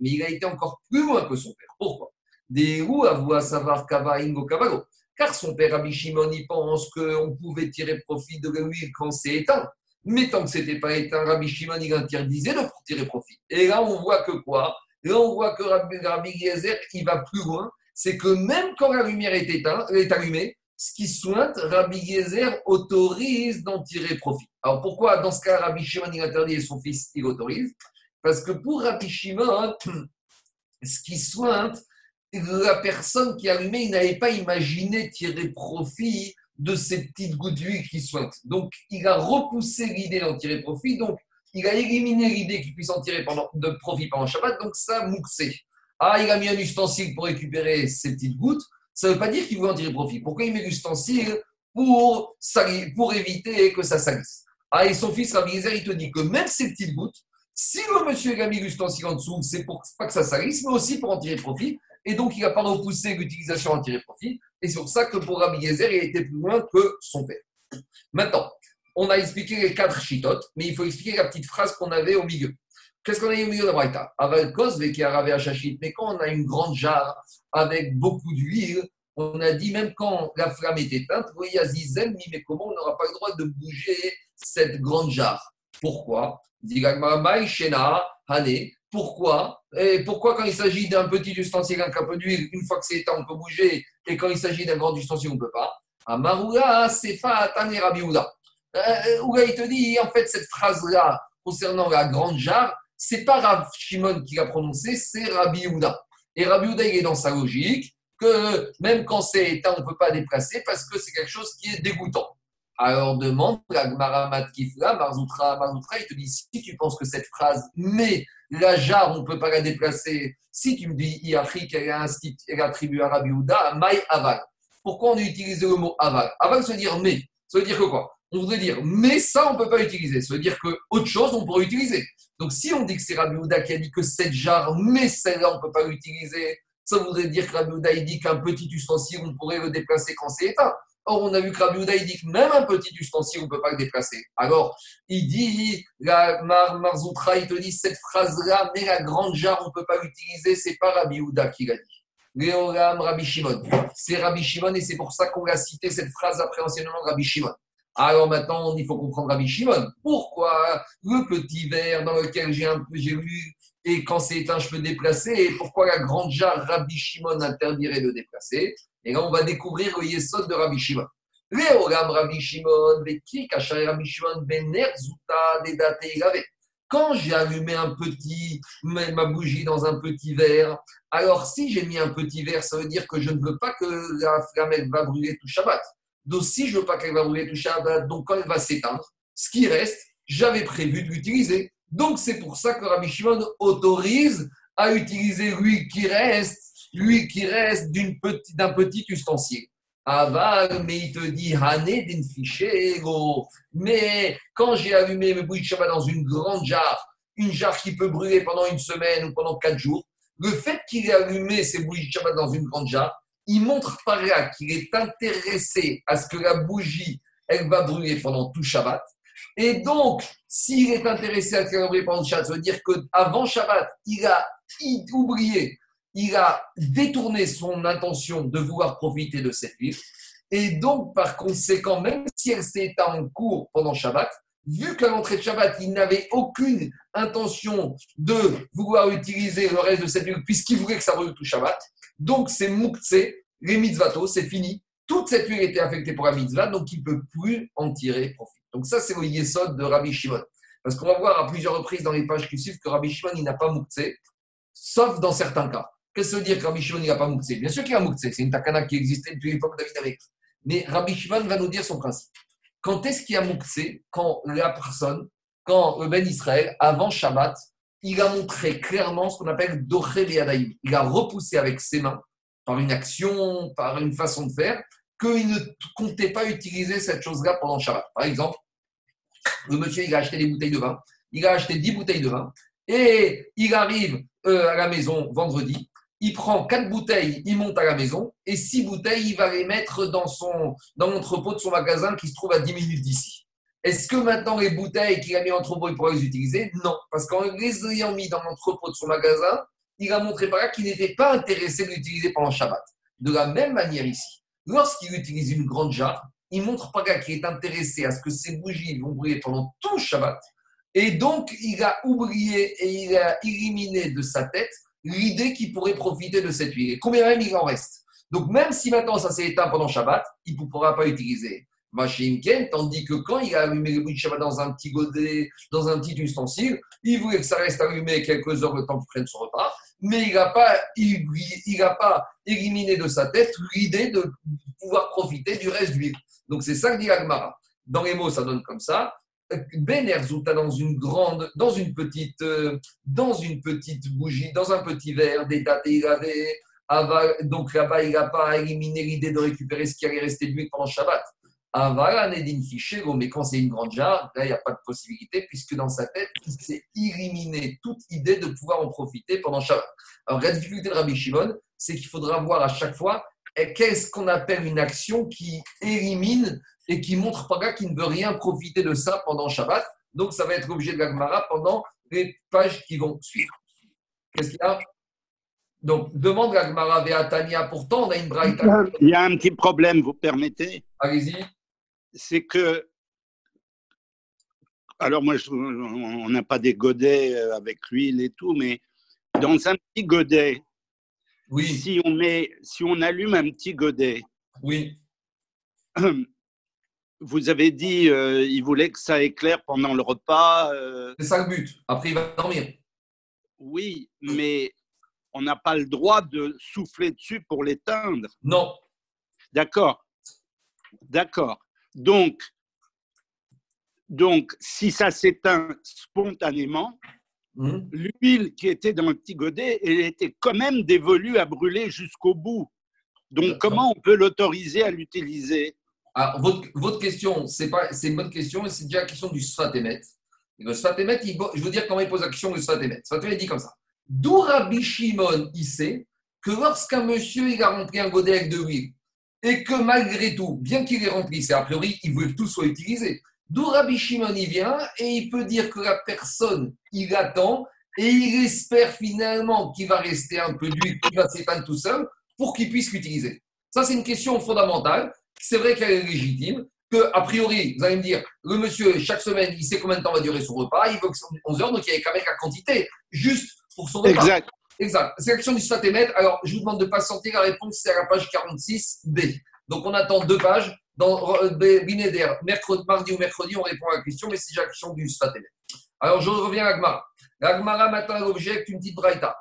il a été encore plus loin que son père. Pourquoi? Des roues à savoir Kava Ingo Car son père Rabbi Shimon, il pense qu'on pouvait tirer profit de l'huile quand c'est éteint. Mais tant que ce n'était pas éteint, Rabbi Shimon, il interdisait de tirer profit. Et là, on voit que quoi? Là, on voit que Rabbi, Rabbi il va plus loin. C'est que même quand la lumière est, éteinte, est allumée, ce qui sointe, Rabbi Yezer autorise d'en tirer profit. Alors pourquoi dans ce cas Rabbi Shimon il interdit et son fils il autorise? Parce que pour Rabbi Shimon, ce qui sointe, la personne qui a allumé, il n'avait pas imaginé tirer profit de ces petites gouttes d'huile qui sointent. Donc, il a repoussé l'idée d'en tirer profit. Donc, il a éliminé l'idée qu'il puisse en tirer de profit pendant Shabbat. Donc, ça mouxé. Ah, il a mis un ustensile pour récupérer ces petites gouttes. Ça ne veut pas dire qu'il veut en tirer profit. Pourquoi il met l'ustensile pour, éviter que ça salisse? Ah, et son fils Rabbi il te dit que même ces petites gouttes, si le monsieur a mis l'ustensile en dessous, c'est pour pas que ça salisse, mais aussi pour en tirer profit. Et donc, il n'a pas repoussé l'utilisation en tirer profit. Et c'est pour ça que pour Rabbi Yezer, il était plus loin que son père. Maintenant, on a expliqué les quatre chitotes, mais il faut expliquer la petite phrase qu'on avait au milieu. Qu'est-ce qu'on a eu au milieu de la Braïta. Mais quand on a une grande jarre avec beaucoup d'huile, on a dit même quand la flamme est éteinte, mais comment on n'aura pas le droit de bouger cette grande jarre. Pourquoi? Pourquoi? Et pourquoi quand il s'agit d'un petit ustensile, un peu d'huile, une fois que c'est éteint, on peut bouger, et quand il s'agit d'un grand ustensile, on ne peut pas? Amaroula, Sefa, Tane Rabiouda. Euh, Ouga, il te dit, en fait, cette phrase-là, concernant la grande jarre, c'est pas Rav Shimon qui l'a prononcé, c'est Rabbi Et Rabbi il est dans sa logique que même quand c'est éteint, on ne peut pas déplacer parce que c'est quelque chose qui est dégoûtant. Alors demande la Gmaramat Kifla, Marzoutra, Marzoutra, il te dit si tu penses que cette phrase, mais la jarre, on ne peut pas la déplacer, si tu me dis Iafri qu'elle est attribuée à Rabbi Houda, Maï Aval. Pourquoi on utilise le mot Aval? Aval, ça veut dire mais. Ça veut dire que quoi? On voudrait dire mais ça, on ne peut pas utiliser. Ça veut dire que autre chose, on pourrait utiliser. Donc si on dit que c'est Rabbi Houda qui a dit que cette jarre, mais celle-là, on ne peut pas l'utiliser, ça voudrait dire que Rabbi Houda, il dit qu'un petit ustensile, on pourrait le déplacer quand c'est éteint. Or, on a vu que Rabbi Houda, il dit que même un petit ustensile, on ne peut pas le déplacer. Alors, il dit, la Mar Marzoutra, il te dit cette phrase-là, mais la grande jarre, on ne peut pas l'utiliser, c'est pas Rabbi Houda qui l'a dit. Léoram Rabbi Shimon. C'est Rabbi Shimon et c'est pour ça qu'on a cité cette phrase après anciennement Rabbi Shimon. Alors maintenant, il faut comprendre Rabbi Shimon. Pourquoi le petit verre dans lequel j'ai un peu j'ai lu et quand c'est éteint, je peux déplacer et pourquoi la grande jarre Rabbi Shimon interdirait de déplacer? Et là, on va découvrir le yesod de Rabbi Shimon. Léoram Rabbi Shimon, Rabbi Shimon, Bener Zuta, Quand j'ai allumé un petit, ma bougie dans un petit verre, alors si j'ai mis un petit verre, ça veut dire que je ne veux pas que la flamme va brûler tout Shabbat. Donc si je ne veux pas qu'elle va brûler tout Shabbat, donc quand elle va s'éteindre, ce qui reste, j'avais prévu de l'utiliser. Donc c'est pour ça que Rabbi Shimon autorise à utiliser l'huile qui reste lui qui reste d'un petit ustensile. Aval, mais il te dit, Hané Mais quand j'ai allumé mes bouillies de Shabbat dans une grande jarre, une jarre qui peut brûler pendant une semaine ou pendant quatre jours, le fait qu'il ait allumé ses bougies de Shabbat dans une grande jarre, il montre par là qu'il est intéressé à ce que la bougie, elle va brûler pendant tout Shabbat. Et donc, s'il est intéressé à ce qu'elle va brûler pendant Shabbat, ça veut dire qu'avant Shabbat, il a oublié, il a détourné son intention de vouloir profiter de cette huile. Et donc, par conséquent, même si elle s'est en cours pendant Shabbat, vu qu'à l'entrée de Shabbat, il n'avait aucune intention de vouloir utiliser le reste de cette huile, puisqu'il voulait que ça revienne tout Shabbat, donc c'est Moukse, les mitzvatos, c'est fini. Toute cette huile était affectée pour la mitzvah, donc il ne peut plus en tirer profit. Donc ça, c'est le yesod de Rabbi Shimon. Parce qu'on va voir à plusieurs reprises dans les pages qui suivent que Rabbi Shimon, n'a pas Moukse, sauf dans certains cas. Qu'est-ce que ça veut dire que Rabbi Shimon, il n'a pas Moukse Bien sûr qu'il a Moukse, c'est une takana qui existait depuis l'époque de David Mais Rabbi Shimon va nous dire son principe. Quand est-ce qu'il y a Moukse Quand la personne, quand le Ben Israël, avant Shabbat, il a montré clairement ce qu'on appelle Doché Yadaïm. Il a repoussé avec ses mains, par une action, par une façon de faire, qu'il ne comptait pas utiliser cette chose-là pendant Shabbat. Par exemple, le monsieur, il a acheté des bouteilles de vin, il a acheté 10 bouteilles de vin, et il arrive euh, à la maison vendredi, il prend 4 bouteilles, il monte à la maison, et 6 bouteilles, il va les mettre dans, son, dans l'entrepôt de son magasin qui se trouve à 10 minutes d'ici. Est-ce que maintenant les bouteilles qu'il a mis en entrepôt, il pourra les utiliser? Non, parce qu'en les ayant mis dans l'entrepôt de son magasin, il a montré par là qu'il n'était pas intéressé de l'utiliser pendant Shabbat. De la même manière ici, lorsqu'il utilise une grande jarre, il montre par là qu'il est intéressé à ce que ces bougies vont brûler pendant tout Shabbat. Et donc, il a oublié et il a éliminé de sa tête l'idée qu'il pourrait profiter de cette huile. combien même il en reste? Donc, même si maintenant ça s'est éteint pendant Shabbat, il ne pourra pas utiliser tandis que quand il a allumé le bougie Shabbat dans un petit godet, dans un petit ustensile, il voulait que ça reste allumé quelques heures le temps qu'il prenne son repas, mais il n'a pas, il, pas éliminé de sa tête l'idée de pouvoir profiter du reste d'huile. Donc c'est ça que dit Agmara. Dans les mots, ça donne comme ça. Ben Erzouta dans une grande, dans une petite, euh, dans une petite bougie, dans un petit verre, des dates il avait, donc là-bas il n'a pas éliminé l'idée de récupérer ce qui allait rester d'huile pendant Shabbat. Mais quand c'est une grande jarre, là, il n'y a pas de possibilité, puisque dans sa tête, il s'est éliminé toute idée de pouvoir en profiter pendant Shabbat. Alors, la difficulté de Rabbi Shimon, c'est qu'il faudra voir à chaque fois eh, qu'est-ce qu'on appelle une action qui élimine et qui montre pas qu'il ne veut rien profiter de ça pendant Shabbat. Donc, ça va être l'objet de l'Agmara pendant les pages qui vont suivre. Qu'est-ce qu'il y a? Donc, demande l'Agmara Veatania. Pourtant, on a une braïta. Il y a un petit problème, vous permettez? Allez-y c'est que, alors moi, on n'a pas des godets euh, avec l'huile et tout, mais dans un petit godet, oui. si, on met, si on allume un petit godet, oui. vous avez dit, euh, il voulait que ça éclaire pendant le repas. Euh. C'est ça le but. Après, il va dormir. Oui, mais on n'a pas le droit de souffler dessus pour l'éteindre. Non. D'accord. D'accord. Donc, donc si ça s'éteint spontanément, mmh. l'huile qui était dans le petit godet, elle était quand même dévolue à brûler jusqu'au bout. Donc, comment on peut l'autoriser à l'utiliser? Ah, votre, votre, question, c'est une bonne question, et c'est déjà la question du Sfatemet. Le Sfatemet, je veux dire comment il pose la question du Sfatemet. Sfatemet dit comme ça. D'où Rabbi Shimon, il sait que lorsqu'un monsieur il a rempli un godet avec de l'huile, et que malgré tout, bien qu'il ait rempli, c'est a priori, il veut que tout soit utilisé. D'où Rabbi Shimon y vient et il peut dire que la personne, il attend et il espère finalement qu'il va rester un peu d'huile, qu'il va s'éteindre tout seul pour qu'il puisse l'utiliser. Ça, c'est une question fondamentale. C'est vrai qu'elle est légitime. Que, a priori, vous allez me dire, le monsieur, chaque semaine, il sait combien de temps va durer son repas, il veut que 11 heures, donc il y a quand la quantité, juste pour son repas. Exact. Exact. C'est l'action du Sfatémètre. Alors, je vous demande de patienter. La réponse, c'est à la page 46B. Donc, on attend deux pages. Dans euh, Binéder, mercredi, mardi ou mercredi, on répond à la question, mais c'est la question du Sfatémètre. Alors, je reviens à Agmara. Agmara, maintenant, l'objet une petite braïta.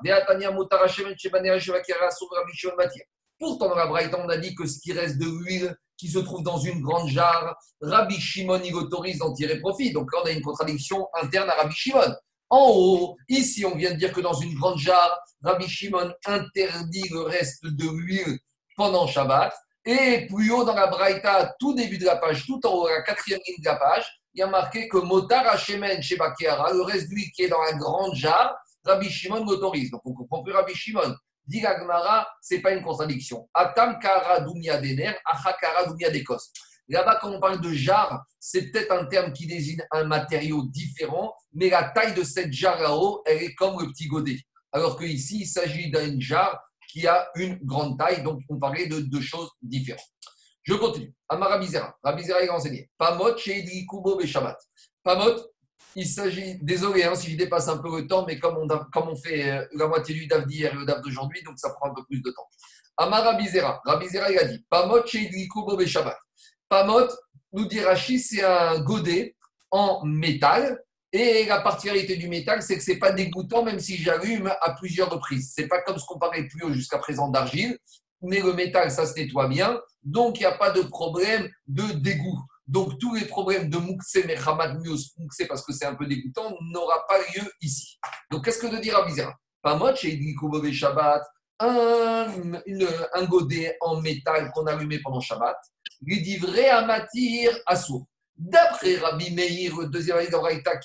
Pourtant, dans la braïta, on a dit que ce qui reste de l'huile qui se trouve dans une grande jarre, Rabbi Shimon, il autorise d'en tirer profit. Donc là, on a une contradiction interne à Rabbi Shimon. En haut, ici, on vient de dire que dans une grande jarre, Rabbi Shimon interdit le reste de l'huile pendant Shabbat. Et plus haut dans la Braïta, tout début de la page, tout en haut, la quatrième ligne de la page, il y a marqué que Motar Hashemen chez le reste d'huile qui est dans la grande jarre, Rabbi Shimon l'autorise. Donc on comprend plus Rabbi Shimon. Dit ce n'est pas une contradiction. Atam kara dumia dener, achakara dumia dekos. Là-bas, quand on parle de jarre, c'est peut-être un terme qui désigne un matériau différent, mais la taille de cette jarre à eau, elle est comme le petit godet. Alors qu'ici, il s'agit d'un jarre qui a une grande taille. Donc, on parlait de deux choses différentes. Je continue. Amar Rabizera. Rabizera est enseigné. Pamot chez Kubo Shabbat. Pamot, il s'agit, désolé hein, si je dépasse un peu le temps, mais comme on, fait euh, la moitié du DAF d'hier et le DAF d'aujourd'hui, donc ça prend un peu plus de temps. Amar Rabizera. Rabizera, il a dit Pamot chez Kubo Shabbat. Pamot, nous dit Rashi, c'est un godet en métal. Et la particularité du métal, c'est que ce n'est pas dégoûtant, même si j'allume à plusieurs reprises. Ce n'est pas comme ce qu'on parlait plus haut jusqu'à présent d'argile, mais le métal, ça se nettoie bien. Donc, il n'y a pas de problème de dégoût. Donc, tous les problèmes de Moukse, Mechamat, Mios, Moukse, parce que c'est un peu dégoûtant, n'aura pas lieu ici. Donc, qu'est-ce que de dire à Bizarre Pas moi, chez Shabbat, un, un godet en métal qu'on allumait pendant Shabbat, lui dit vrai à matir à sourd. D'après Rabbi Meir, le deuxième avis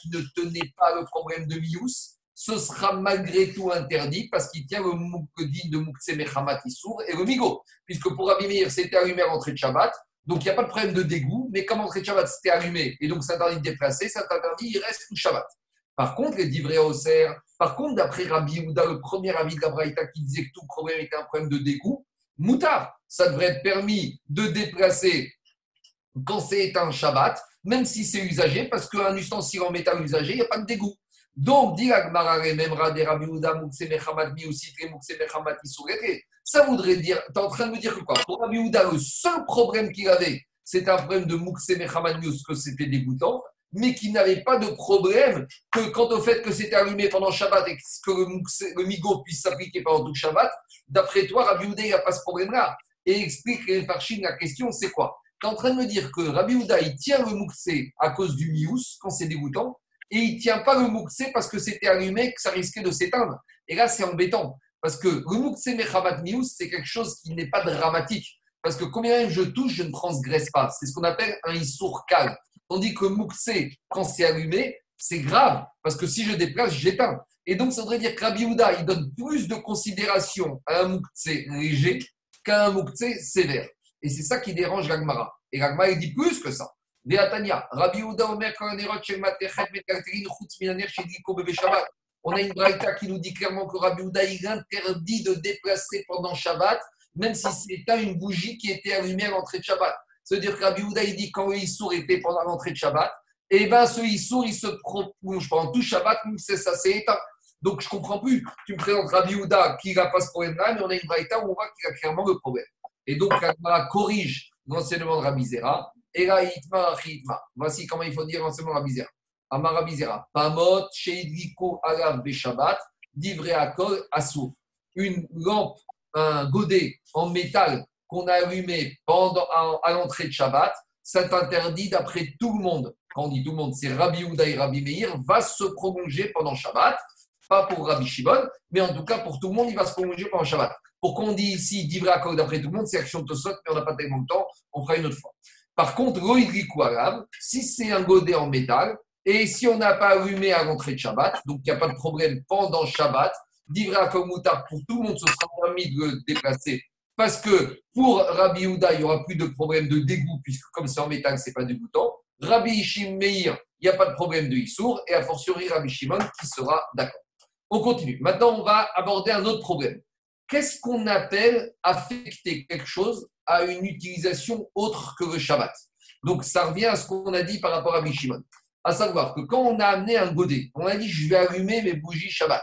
qui ne tenait pas le problème de Mius, ce sera malgré tout interdit parce qu'il tient le Moukdin de Moukse Mechamat Issour et le Migo. Puisque pour Rabbi Meir, c'était allumé à l'entrée de Shabbat, donc il n'y a pas de problème de dégoût, mais comme l'entrée de Shabbat c'était allumé et donc c'est interdit de déplacer, c'est interdit, il reste tout Shabbat. Par contre, les divrei Auxerre, par contre, d'après Rabbi Houda, le premier avis de la qui disait que tout problème était un problème de dégoût, moutard, ça devrait être permis de déplacer quand c'est un Shabbat, même si c'est usagé, parce qu'un ustensile en métal usagé, il n'y a pas de dégoût. Donc, ça voudrait dire, tu es en train de me dire que quoi? Pour Rabbi le seul problème qu'il avait, c'était un problème de Moukse Mechamad que c'était dégoûtant, mais qu'il n'avait pas de problème que quant au fait que c'était allumé pendant Shabbat et que le, le migo puisse s'appliquer pendant tout Shabbat, d'après toi, Rabbi il n'y a pas ce problème-là. Et explique les la question, c'est quoi? Tu es en train de me dire que Rabbi Houda, il tient le mouxé à cause du mius, quand c'est dégoûtant, et il ne tient pas le mouxé parce que c'était allumé, que ça risquait de s'éteindre. Et là, c'est embêtant. Parce que le mouxé mechavat mius, c'est quelque chose qui n'est pas dramatique. Parce que combien je touche, je ne transgresse pas. C'est ce qu'on appelle un issour calme. Tandis que mouxé, quand c'est allumé, c'est grave. Parce que si je déplace, j'éteins. Et donc, ça voudrait dire que Rabbi Houda, il donne plus de considération à un mouxé léger qu'à un mouxé sévère. Et c'est ça qui dérange l'Agmara. Et l'Agmara, il dit plus que ça. Rabbi Omer, On a une braïta qui nous dit clairement que Rabbi Ouda, il interdit de déplacer pendant Shabbat, même si c'était une bougie qui était allumée à l'entrée de Shabbat. C'est-à-dire que Rabbi Ouda, il dit quand le Issour était pendant l'entrée de Shabbat, et eh bien ce Issour, il se prolonge pendant tout Shabbat, même si ça s'est éteint. Donc je ne comprends plus. Tu me présentes Rabbi Ouda qui n'a pas ce problème-là, mais on a une braïta où on voit qu'il a clairement le problème. Et donc, la corrige l'enseignement de Rabizera. Et là. Voici comment il faut dire l'enseignement de Rabizera. Amar Rabizera. Pamot, Sheidliko, Alav, Beshabbat, Divré Akol, Assour. Une lampe, un godet en métal qu'on a allumé pendant, à, l'entrée de Shabbat, c'est interdit d'après tout le monde. Quand on dit tout le monde, c'est Rabbi Houda et Rabbi Meir, va se prolonger pendant Shabbat. Pas pour Rabbi Shimon, mais en tout cas pour tout le monde, il va se prolonger pendant Shabbat. Pourquoi on dit ici Divra d'après tout le monde C'est action de mais on n'a pas tellement de temps, on fera une autre fois. Par contre, arabe, si c'est un godet en métal, et si on n'a pas allumé à l'entrée de Shabbat, donc il n'y a pas de problème pendant Shabbat, Divra Moutar, pour tout le monde, ce sera permis de le déplacer. Parce que pour Rabbi Houda, il n'y aura plus de problème de dégoût, puisque comme c'est en métal, ce n'est pas dégoûtant. Rabbi Ishim Meir, il n'y a pas de problème de Issour, et a fortiori Rabbi Shimon qui sera d'accord. On continue. Maintenant, on va aborder un autre problème qu'est-ce qu'on appelle affecter quelque chose à une utilisation autre que le Shabbat? Donc, ça revient à ce qu'on a dit par rapport à Mishimon. À savoir que quand on a amené un godet, on a dit je vais allumer mes bougies Shabbat.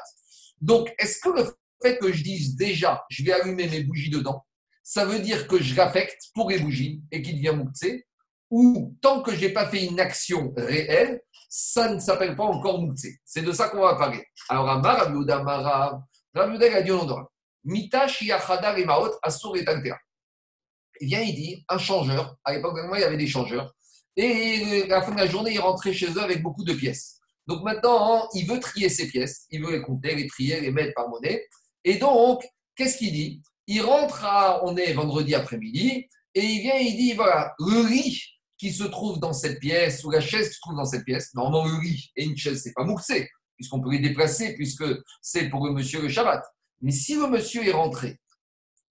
Donc, est-ce que le fait que je dise déjà je vais allumer mes bougies dedans, ça veut dire que je l'affecte pour les bougies et qu'il devient Mouktsé Ou tant que je n'ai pas fait une action réelle, ça ne s'appelle pas encore Mouktsé C'est de ça qu'on va parler. Alors, Amar, Rabiuda, Mara, Rabiuda, il a dit Mitash Yachadar et Maot et Il vient, il dit, un changeur, à l'époque il y avait des changeurs, et à la fin de la journée, il rentrait chez eux avec beaucoup de pièces. Donc maintenant, il veut trier ses pièces, il veut les compter, les trier, les mettre par monnaie. Et donc, qu'est-ce qu'il dit? Il rentre à, on est vendredi après-midi, et il vient, il dit, voilà, le riz qui se trouve dans cette pièce, ou la chaise qui se trouve dans cette pièce, normalement le riz et une chaise, c'est pas mouxé, puisqu'on peut les déplacer, puisque c'est pour le monsieur le Shabbat. Mais si le monsieur est rentré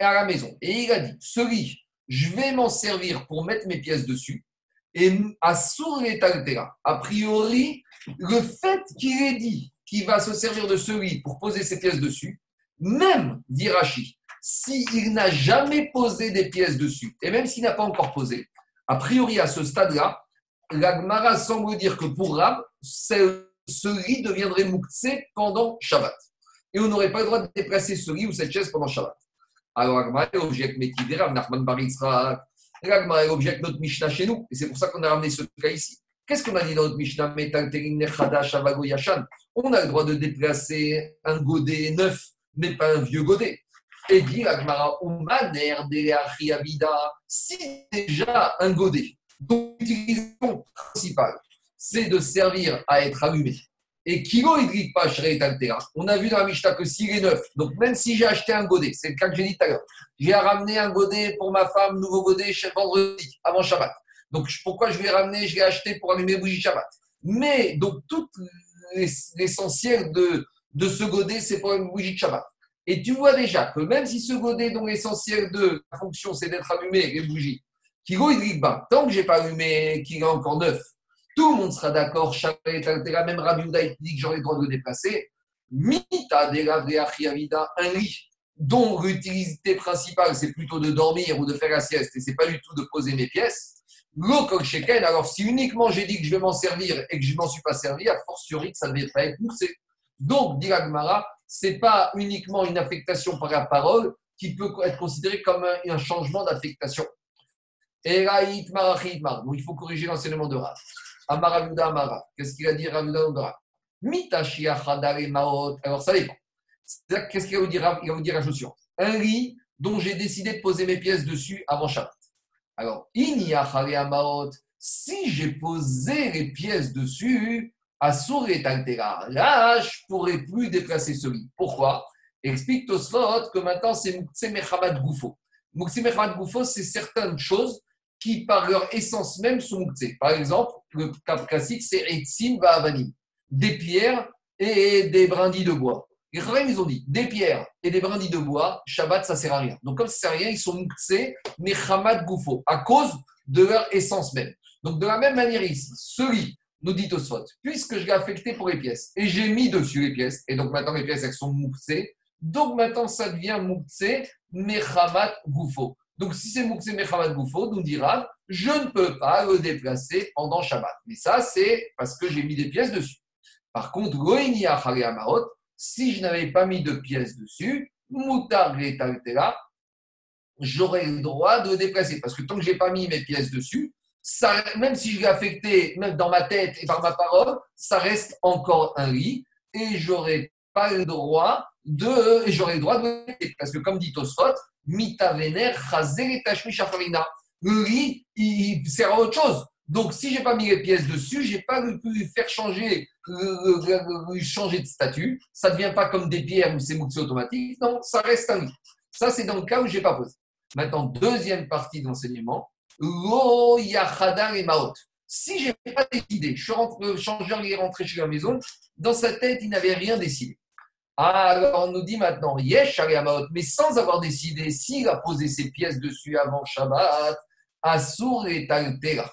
à la maison et il a dit, ce lit, je vais m'en servir pour mettre mes pièces dessus, et à son état a priori, le fait qu'il ait dit qui va se servir de ce riz pour poser ses pièces dessus, même, dit Rashi, s'il n'a jamais posé des pièces dessus, et même s'il n'a pas encore posé, a priori à ce stade-là, l'Agmara semble dire que pour Rab, ce riz deviendrait mouktsé pendant Shabbat. Et on n'aurait pas le droit de déplacer ce riz ou cette chaise pendant Shabbat. Alors Agmara objecte Rav Nachman Baritzra, L'Agmara objecte notre Mishnah chez nous, et c'est pour ça qu'on a ramené ce cas ici. Qu'est-ce qu'on a dit dans notre Mishnah? On a le droit de déplacer un godet neuf, mais pas un vieux godet. Et dit l'Agmara, si déjà un godet, dont l'utilisation principale, c'est de servir à être allumé, et kilo hydrique pas On a vu dans la Mishnah que s'il est neuf, donc même si j'ai acheté un godet, c'est le cas que j'ai dit tout à l'heure, j'ai ramené un godet pour ma femme, nouveau godet, vendredi, avant Shabbat. Donc pourquoi je vais ramener, je l'ai acheté pour allumer bougie Shabbat? Mais donc tout l'essentiel de, de ce godet, c'est pour une bougie de Shabbat. Et tu vois déjà que même si ce godet, dont l'essentiel de la fonction, c'est d'être allumé, les bougies, kilo hydrique tant que je n'ai pas allumé, qu'il est encore neuf, tout le monde sera d'accord, même Rabbi dit que j'aurai le droit de le déplacer. Mita de un lit dont l'utilité principale c'est plutôt de dormir ou de faire la sieste et c'est pas du tout de poser mes pièces. L'eau sheken, alors si uniquement j'ai dit que je vais m'en servir et que je ne m'en suis pas servi, a fortiori que ça devait pas être moussé. Donc, dit c'est pas uniquement une affectation par la parole qui peut être considérée comme un, changement d'affectation. Donc, il faut corriger l'enseignement de Rav. Amaravuda Amara. Qu'est-ce qu'il a dit Ravuda Amara. Alors ça dépend. Qu'est-ce qu'il va vous dire Il va vous dire la chose suivante. Un lit dont j'ai décidé de poser mes pièces dessus avant Shabbat. Alors, Maot. Si j'ai posé les pièces dessus, Asur et Là, je ne pourrai plus déplacer ce lit. Pourquoi? Explique Tosfot que maintenant c'est Mechamat Goufo. Mechamat Goufo, c'est certaines choses qui, par leur essence même, sont muktzé. Par exemple, le cas classique, c'est Etzim Va'avanim, des pierres et des brindilles de bois. Les Kharim, ils ont dit des pierres et des brindilles de bois, Shabbat, ça sert à rien. Donc, comme ça sert à rien, ils sont muktzé, mais Hamad Goufo, à cause de leur essence même. Donc, de la même manière ici, celui, nous dit Tosfot, puisque je l'ai affecté pour les pièces et j'ai mis dessus les pièces, et donc maintenant les pièces, elles sont muktzé, donc maintenant ça devient muktzé, Mechamat Goufo. Donc, si c'est Moukse Mechamat Goufo, nous dira, je ne peux pas le déplacer pendant Shabbat. Mais ça, c'est parce que j'ai mis des pièces dessus. Par contre, si je n'avais pas mis de pièces dessus, Moutar j'aurais le droit de le déplacer. Parce que tant que je n'ai pas mis mes pièces dessus, même si je l'ai affecté, même dans ma tête et par ma parole, ça reste encore un lit et j'aurais pas le droit de, j'aurais le droit de parce que comme dit Tosfot, mitavener chazer Le riz, il sert à autre chose. Donc, si j'ai pas mis les pièces dessus, j'ai pas pu faire changer, changer de statut. Ça ne devient pas comme des pierres où c'est moussé automatique. Non, ça reste un lit. Ça, c'est dans le cas où j'ai pas posé. Maintenant, deuxième partie de. Et maot. Si je n'ai pas décidé, je suis rentré, le changeur est rentré chez la maison, dans sa tête, il n'avait rien décidé. Alors on nous dit maintenant, Yesh mais sans avoir décidé s'il a posé ses pièces dessus avant Shabbat, Assour et Altera.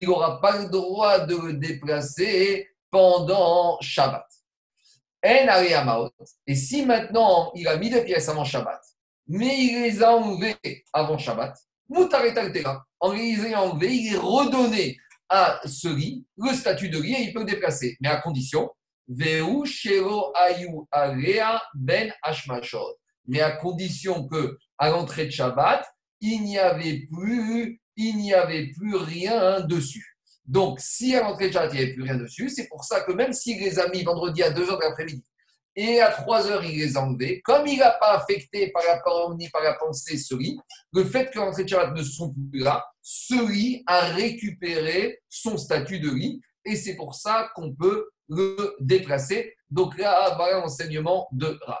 Il n'aura pas le droit de le déplacer pendant Shabbat. Et si maintenant il a mis des pièces avant Shabbat, mais il les a enlevées avant Shabbat, Moutaret Altera. En ayant enlevées, il est redonné à ce lit le statut de lit et il peut le déplacer, mais à condition ayu ben Mais à condition que à l'entrée de Shabbat, il n'y avait plus, il n'y avait plus rien dessus. Donc, si à l'entrée de Shabbat, il n'y avait plus rien dessus, c'est pour ça que même s'il les a mis vendredi à 2h de l'après-midi et à 3h, il les a enlevés, comme il n'a pas affecté par la parole ni par la pensée ce lit, le fait que l'entrée de ne sont plus là, ce lit a récupéré son statut de lit et c'est pour ça qu'on peut le déplacer. Donc là, voilà l'enseignement de Rav.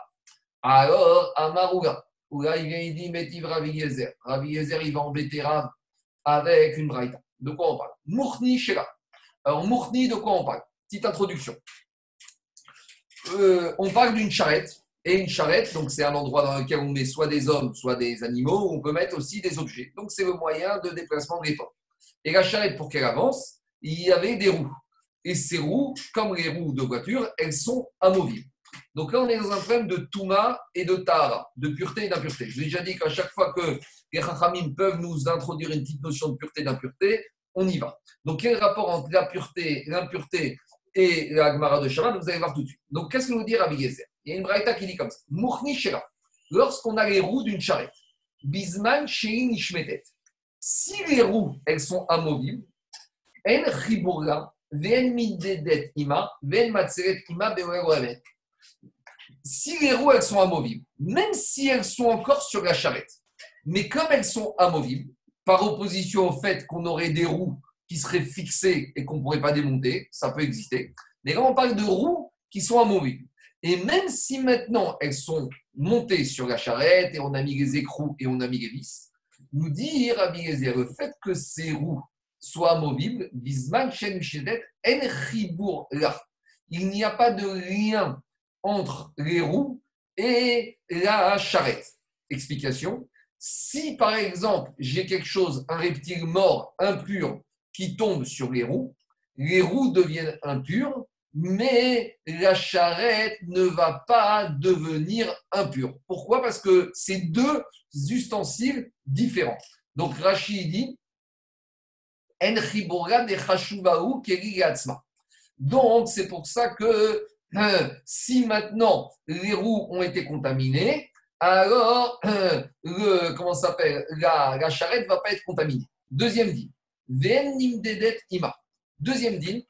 Alors, Amarouga, où là, il vient, il dit, Métiv Ravi Yezer. Ravi Yezer, il va embêter Rav avec une braïta. De quoi on parle? Mourni Shela. Alors, Mourni, de quoi on parle? Petite introduction. Euh, on parle d'une charrette. Et une charrette, donc c'est un endroit dans lequel on met soit des hommes, soit des animaux, on peut mettre aussi des objets. Donc c'est le moyen de déplacement de l'époque. Et la charrette, pour qu'elle avance, il y avait des roues. et ces roues, comme les roues de voiture, elles sont amovibles. Donc là, on est dans un problème de Touma et de Tahara, de pureté et d'impureté. Je vous ai déjà dit qu'à chaque fois que les Chachamim peuvent nous introduire une petite notion de pureté et d'impureté, on y va. Donc, quel rapport entre la pureté, l'impureté et la Gemara de Shabbat Vous allez voir tout de suite. Donc, qu'est-ce que vous dire à Gezer? Il y a une braïta qui dit comme ça Mourni. Lorsqu'on a les roues d'une charrette, Bisman Shein Ishmetet. Si les roues, elles sont amovibles, En Chiburla, Ven Midedet Ima, Ven Matseret Ima Si les roues, elles sont amovibles, même si elles sont encore sur la charrette, mais comme elles sont amovibles, par opposition au fait qu'on aurait des roues qui seraient fixées et qu'on ne pourrait pas démonter, ça peut exister. Mais là, on parle de roues qui sont amovibles. Et même si maintenant elles sont montées sur la charrette et on a mis les écrous et on a mis les vis, nous dit Rabbi Gezer, le fait que ces roues soient amovibles, Bisman En là. Il n'y a pas de lien entre les roues et la charrette. Explication si par exemple j'ai quelque chose, un reptile mort, impur, qui tombe sur les roues, les roues deviennent impures, mais la charrette ne va pas devenir impure. Pourquoi? Parce que c'est deux ustensiles différents. Donc Rachid dit donc, c'est pour ça que euh, si maintenant les roues ont été contaminées, alors le, comment s'appelle? La, la, charrette ne va pas être contaminée. Deuxième dîme, ima. Deuxième dîme,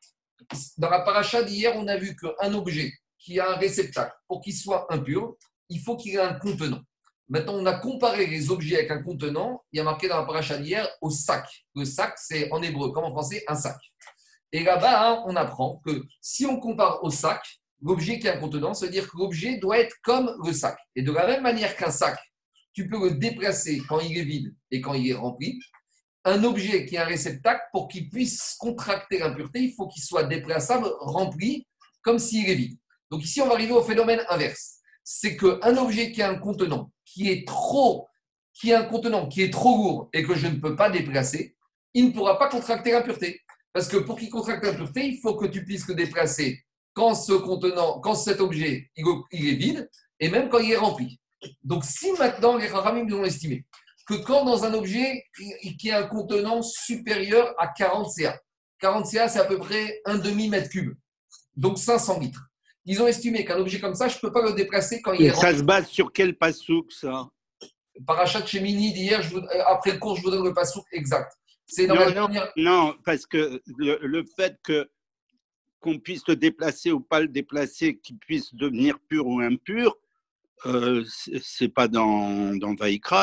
dans la paracha d'hier, on a vu qu'un objet qui a un réceptacle, pour qu'il soit impur, il faut qu'il ait un contenant. Maintenant, on a comparé les objets avec un contenant, il y a marqué dans la paracha d'hier, au sac. Le sac, c'est en hébreu, comme en français, un sac. Et là-bas, hein, on apprend que si on compare au sac, l'objet qui est un contenant, cest à dire que l'objet doit être comme le sac. Et de la même manière qu'un sac, tu peux le déplacer quand il est vide et quand il est rempli. Un objet qui est un réceptacle, pour qu'il puisse contracter l'impureté, il faut qu'il soit déplaçable, rempli, comme s'il est vide. Donc ici, on va arriver au phénomène inverse. C'est qu'un objet qui est un contenant, qui est trop, qui est un contenant qui est trop lourd et que je ne peux pas déplacer, il ne pourra pas contracter l'impureté. Parce que pour qu'il contracte l'impureté, il faut que tu puisses le déplacer quand ce contenant, quand cet objet il, est vide et même quand il est rempli. Donc, si maintenant les Rahamim ont estimé que quand dans un objet qui a un contenant supérieur à 40 CA, 40 CA c'est à peu près un demi-mètre cube, donc 500 litres. Ils ont estimé qu'un objet comme ça, je ne peux pas le déplacer quand il est rempli. Ça se base sur quel passouk ça? Parachat Mini d'hier, après le cours, je vous donne le passouk exact. C'est non, non, non, parce que le, le fait que qu'on puisse le déplacer ou pas le déplacer, qu'il puisse devenir pur ou impur, euh, c'est pas dans, dans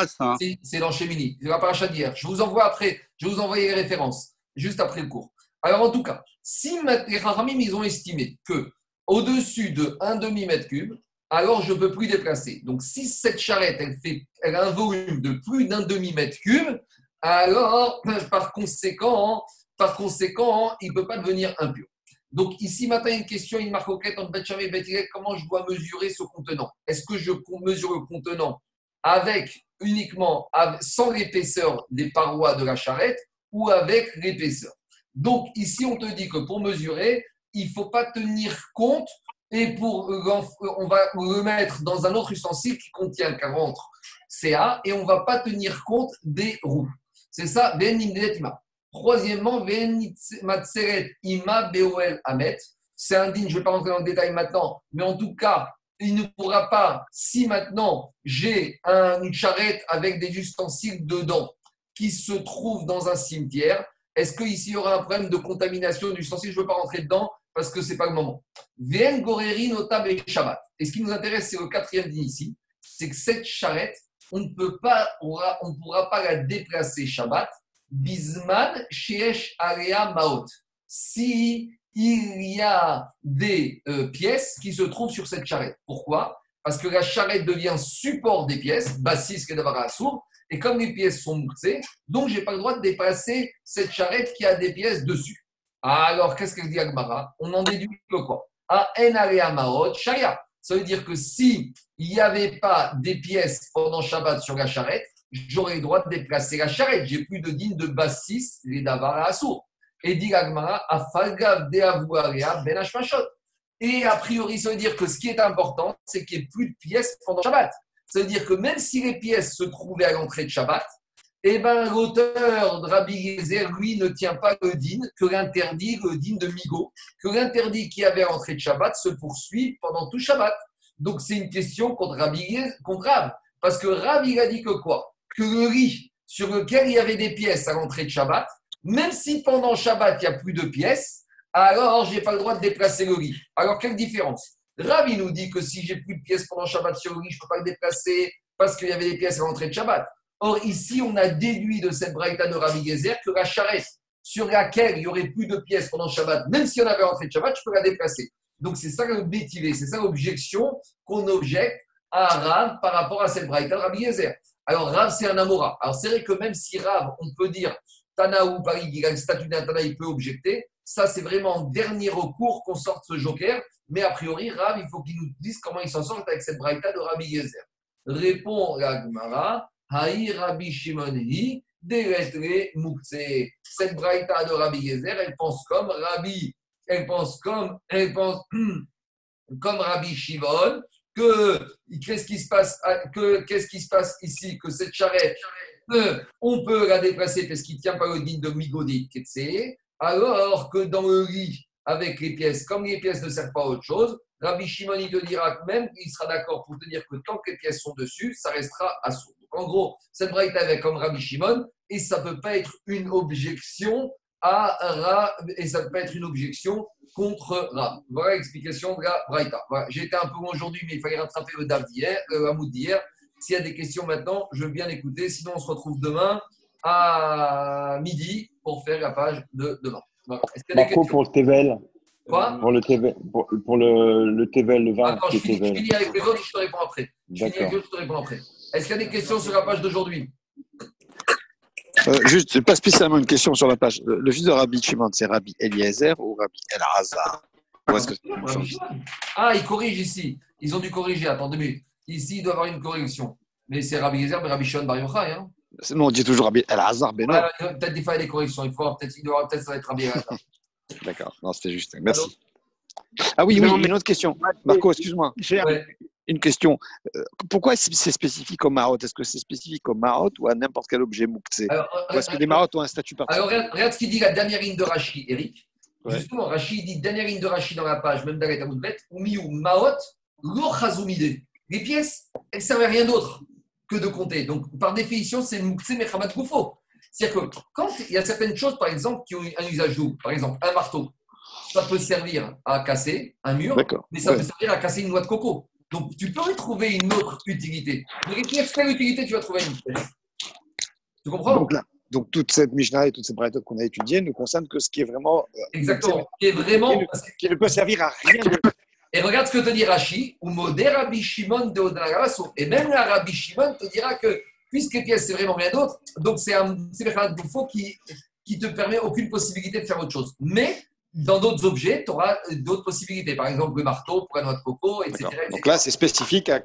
ça. c'est dans Shemini. C'est la paracha d'hier. Je vous envoie après, je vous envoie les références, juste après le cours. Alors, en tout cas, si les Rahamim, ils ont estimé que au-dessus de un demi-mètre cube, alors je ne peux plus déplacer. Donc, si cette charrette, elle, fait, elle a un volume de plus d'un demi-mètre cube, alors, par conséquent, par conséquent, il ne peut pas devenir impur. Donc ici, a une question, une auquel entre Beth et Beth comment je dois mesurer ce contenant? Est-ce que je mesure le contenant avec uniquement sans l'épaisseur des parois de la charrette ou avec l'épaisseur? Donc ici, on te dit que pour mesurer, il ne faut pas tenir compte et pour on va le mettre dans un autre ustensile qui contient 40 CA et on ne va pas tenir compte des roues. C'est ça, Troisièmement, Ima Amet. C'est un digne, je ne vais pas rentrer dans le détail maintenant, mais en tout cas, il ne pourra pas, si maintenant j'ai une charrette avec des ustensiles dedans qui se trouve dans un cimetière, est-ce qu'ici il y aura un problème de contamination d'ustensiles Je ne veux pas rentrer dedans parce que ce n'est pas le moment. Vn Goreri Notable et Shabbat. Et ce qui nous intéresse, c'est le quatrième digne ici, c'est que cette charrette, on ne peut pas, on ne pourra pas la déplacer Shabbat Bisman Sheesh Area Maot. Si il y a des euh, pièces qui se trouvent sur cette charrette. Pourquoi? Parce que la charrette devient support des pièces, bassis sourd, et comme les pièces sont moussées, donc je n'ai pas le droit de dépasser cette charrette qui a des pièces dessus. Alors, qu'est-ce qu'elle dit Agmara? On en déduit que quoi? A en area maot shaya. Ça veut dire que si n'y avait pas des pièces pendant Shabbat sur la charrette, j'aurais le droit de déplacer la charrette. J'ai plus de digne de bassis, les davar à sourd. Et dit l'Agmara, Afalgav de ben Hashmashot. Et a priori, ça veut dire que ce qui est important, c'est qu'il n'y ait plus de pièces pendant Shabbat. Ça veut dire que même si les pièces se trouvaient à l'entrée de Shabbat, eh ben, l'auteur de Rabbi Yezer, lui, ne tient pas le din, que l'interdit, le din de Migo, que l'interdit qui avait à l'entrée de Shabbat se poursuit pendant tout Shabbat. Donc, c'est une question contre Rabbi contre Rav. Parce que Rabbi a dit que quoi? Que le riz sur lequel il y avait des pièces à l'entrée de Shabbat, même si pendant Shabbat, il n'y a plus de pièces, alors je n'ai pas le droit de déplacer le riz. Alors, quelle différence? Rabbi nous dit que si j'ai plus de pièces pendant Shabbat sur le riz, je ne peux pas le déplacer parce qu'il y avait des pièces à l'entrée de Shabbat. Or, ici, on a déduit de cette braïta de Rabbi Gezer que la charrette sur laquelle il n'y aurait plus de pièces pendant Shabbat, même si on avait l'entrée de Shabbat, je peux la déplacer. Donc, c'est ça le bétivé, c'est ça l'objection qu'on objecte à Rav par rapport à cette braïta de Rabbi Gezer. Alors, Rav, c'est un Amora. Alors, c'est vrai que même si Rav, on peut dire Tana ou Paris, il a le statut d'un Tana, il peut objecter. Ça, c'est vraiment en dernier recours qu'on sorte ce joker. Mais a priori, Rav, il faut qu'il nous dise comment il s'en sort avec cette braïta de Rabbi Yezer. Répond la Gemara, Haï Rabbi Shimon hi, Cette braïta de Rabbi Yezer, elle pense comme Rabbi, elle pense comme, elle pense comme Rabbi Shimon, que qu'est-ce qui se passe, que qu'est-ce qui se passe ici, que cette charrette, on peut la déplacer parce qu'il ne tient pas le digne de Migodi alors que dans le lit, avec les pièces, comme les pièces ne servent pas à autre chose, Rabbi Shimon, il te dira même, il sera d'accord pour te dire que tant que les pièces sont dessus, ça restera à sourd. En gros, cette braïta avec comme Rabbi Shimon, et ça ne peut pas être une objection à Ra, et ça peut être une objection contre Ra. Voilà l'explication de la braïta. J'ai été un peu long aujourd'hui, mais il fallait rattraper le DAF d'hier, le Hamoud d'hier. S'il y a des questions maintenant, je veux bien écouter. Sinon, on se retrouve demain à midi pour faire la page de demain. Marco, pour le TVL. Quoi Pour le TVL, pour, le, le TVL, le 20. Attends, je finis, je finis, avec les autres, je te réponds après. Je finis avec les autres, je te réponds après. Est-ce qu'il y a des questions sur la page d'aujourd'hui euh, juste, pas spécialement une question sur la page. Le fils de Rabbi Shimon, c'est Rabbi Eliezer ou Rabbi El-Hazar Ah, ils corrigent ici. Ils ont dû corriger. Attends deux minutes. Ici, il doit y avoir une correction. Mais c'est Rabbi Eliezer, mais Rabbi Shimon Bar Yochai. Hein non, on dit toujours Rabbi El-Hazar, ben non. peut-être des fois, il y a des corrections. Il, faut peut-être, il doit peut-être être Rabbi El-Hazar. D'accord. Non, c'était juste. Merci. Ah oui, oui, une autre question. Marco, excuse-moi. J'ai une question. Euh, pourquoi c'est spécifique au marottes Est-ce que c'est spécifique au marottes ou à n'importe quel objet mouktsé Est-ce que les marottes ont un statut particulier? Alors, regarde, ce qu'il dit la dernière ligne de Rashi, Eric. Justement, Rashi dit dernière ligne de Rashi dans la page, même dans la Tamoudbet, ou maot, Les pièces, elles ne servent à rien d'autre que de compter. Donc, par définition, c'est mouktsé mechamat koufo. C'est-à-dire que quand il y a certaines choses, par exemple, qui ont un usage double, par exemple, un marteau, ça peut servir à casser un mur, mais ça peut servir à casser une noix de coco. Donc, tu peux y trouver une autre utilité. Mais quelle utilité tu vas trouver une Tu comprends? Donc, là, donc, toute cette Mishnah et toutes ces braillettes qu'on a étudiées ne concernent que ce qui est vraiment. Euh, Exactement. Qui est vraiment. Qui ne, peut servir à rien. Et regarde ce que te dit Rashi, ou Modé Rabbi Shimon de Et même la Rabbi Shimon te dira que, puisque pièce, c'est vraiment rien d'autre, donc c'est un défaut qui, qui te permet aucune possibilité de faire autre chose. Mais dans d'autres objets, tu auras d'autres possibilités. Par exemple, le marteau pour la noix de coco, etc. Donc là, c'est spécifique à.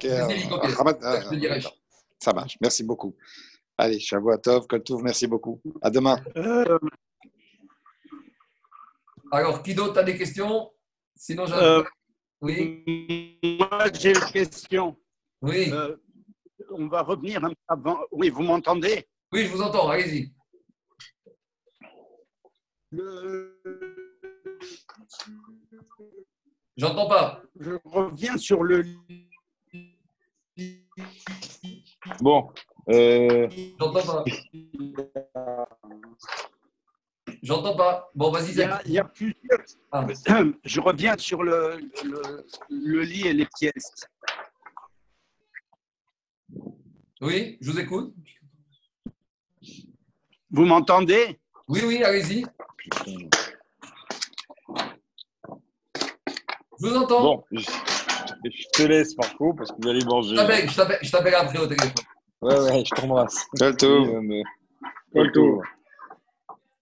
Ça marche. Merci beaucoup. Allez, Shavuatov, Koltouf, merci beaucoup. À demain. Euh, Alors, qui d'autre a des questions? Sinon, j'ai. Euh, oui. Moi, j'ai une question. Oui. Euh, on va revenir un peu avant. Oui, vous m'entendez? Oui, je vous entends. Allez-y. J'entends pas. Je reviens sur le. Bon. Euh... J'entends pas. J'entends pas. Bon, vas-y, Il y a, plusieurs. Ah. Je reviens sur le, le, le, lit et les pièces. Oui, je vous écoute. Vous m'entendez? Oui, oui, allez-y. Je vous entends. Bon, je, te laisse, Marco, parce que vous allez manger. Je t'appelle après au téléphone. Ouais, ouais, je t'embrasse. Ciao, tout.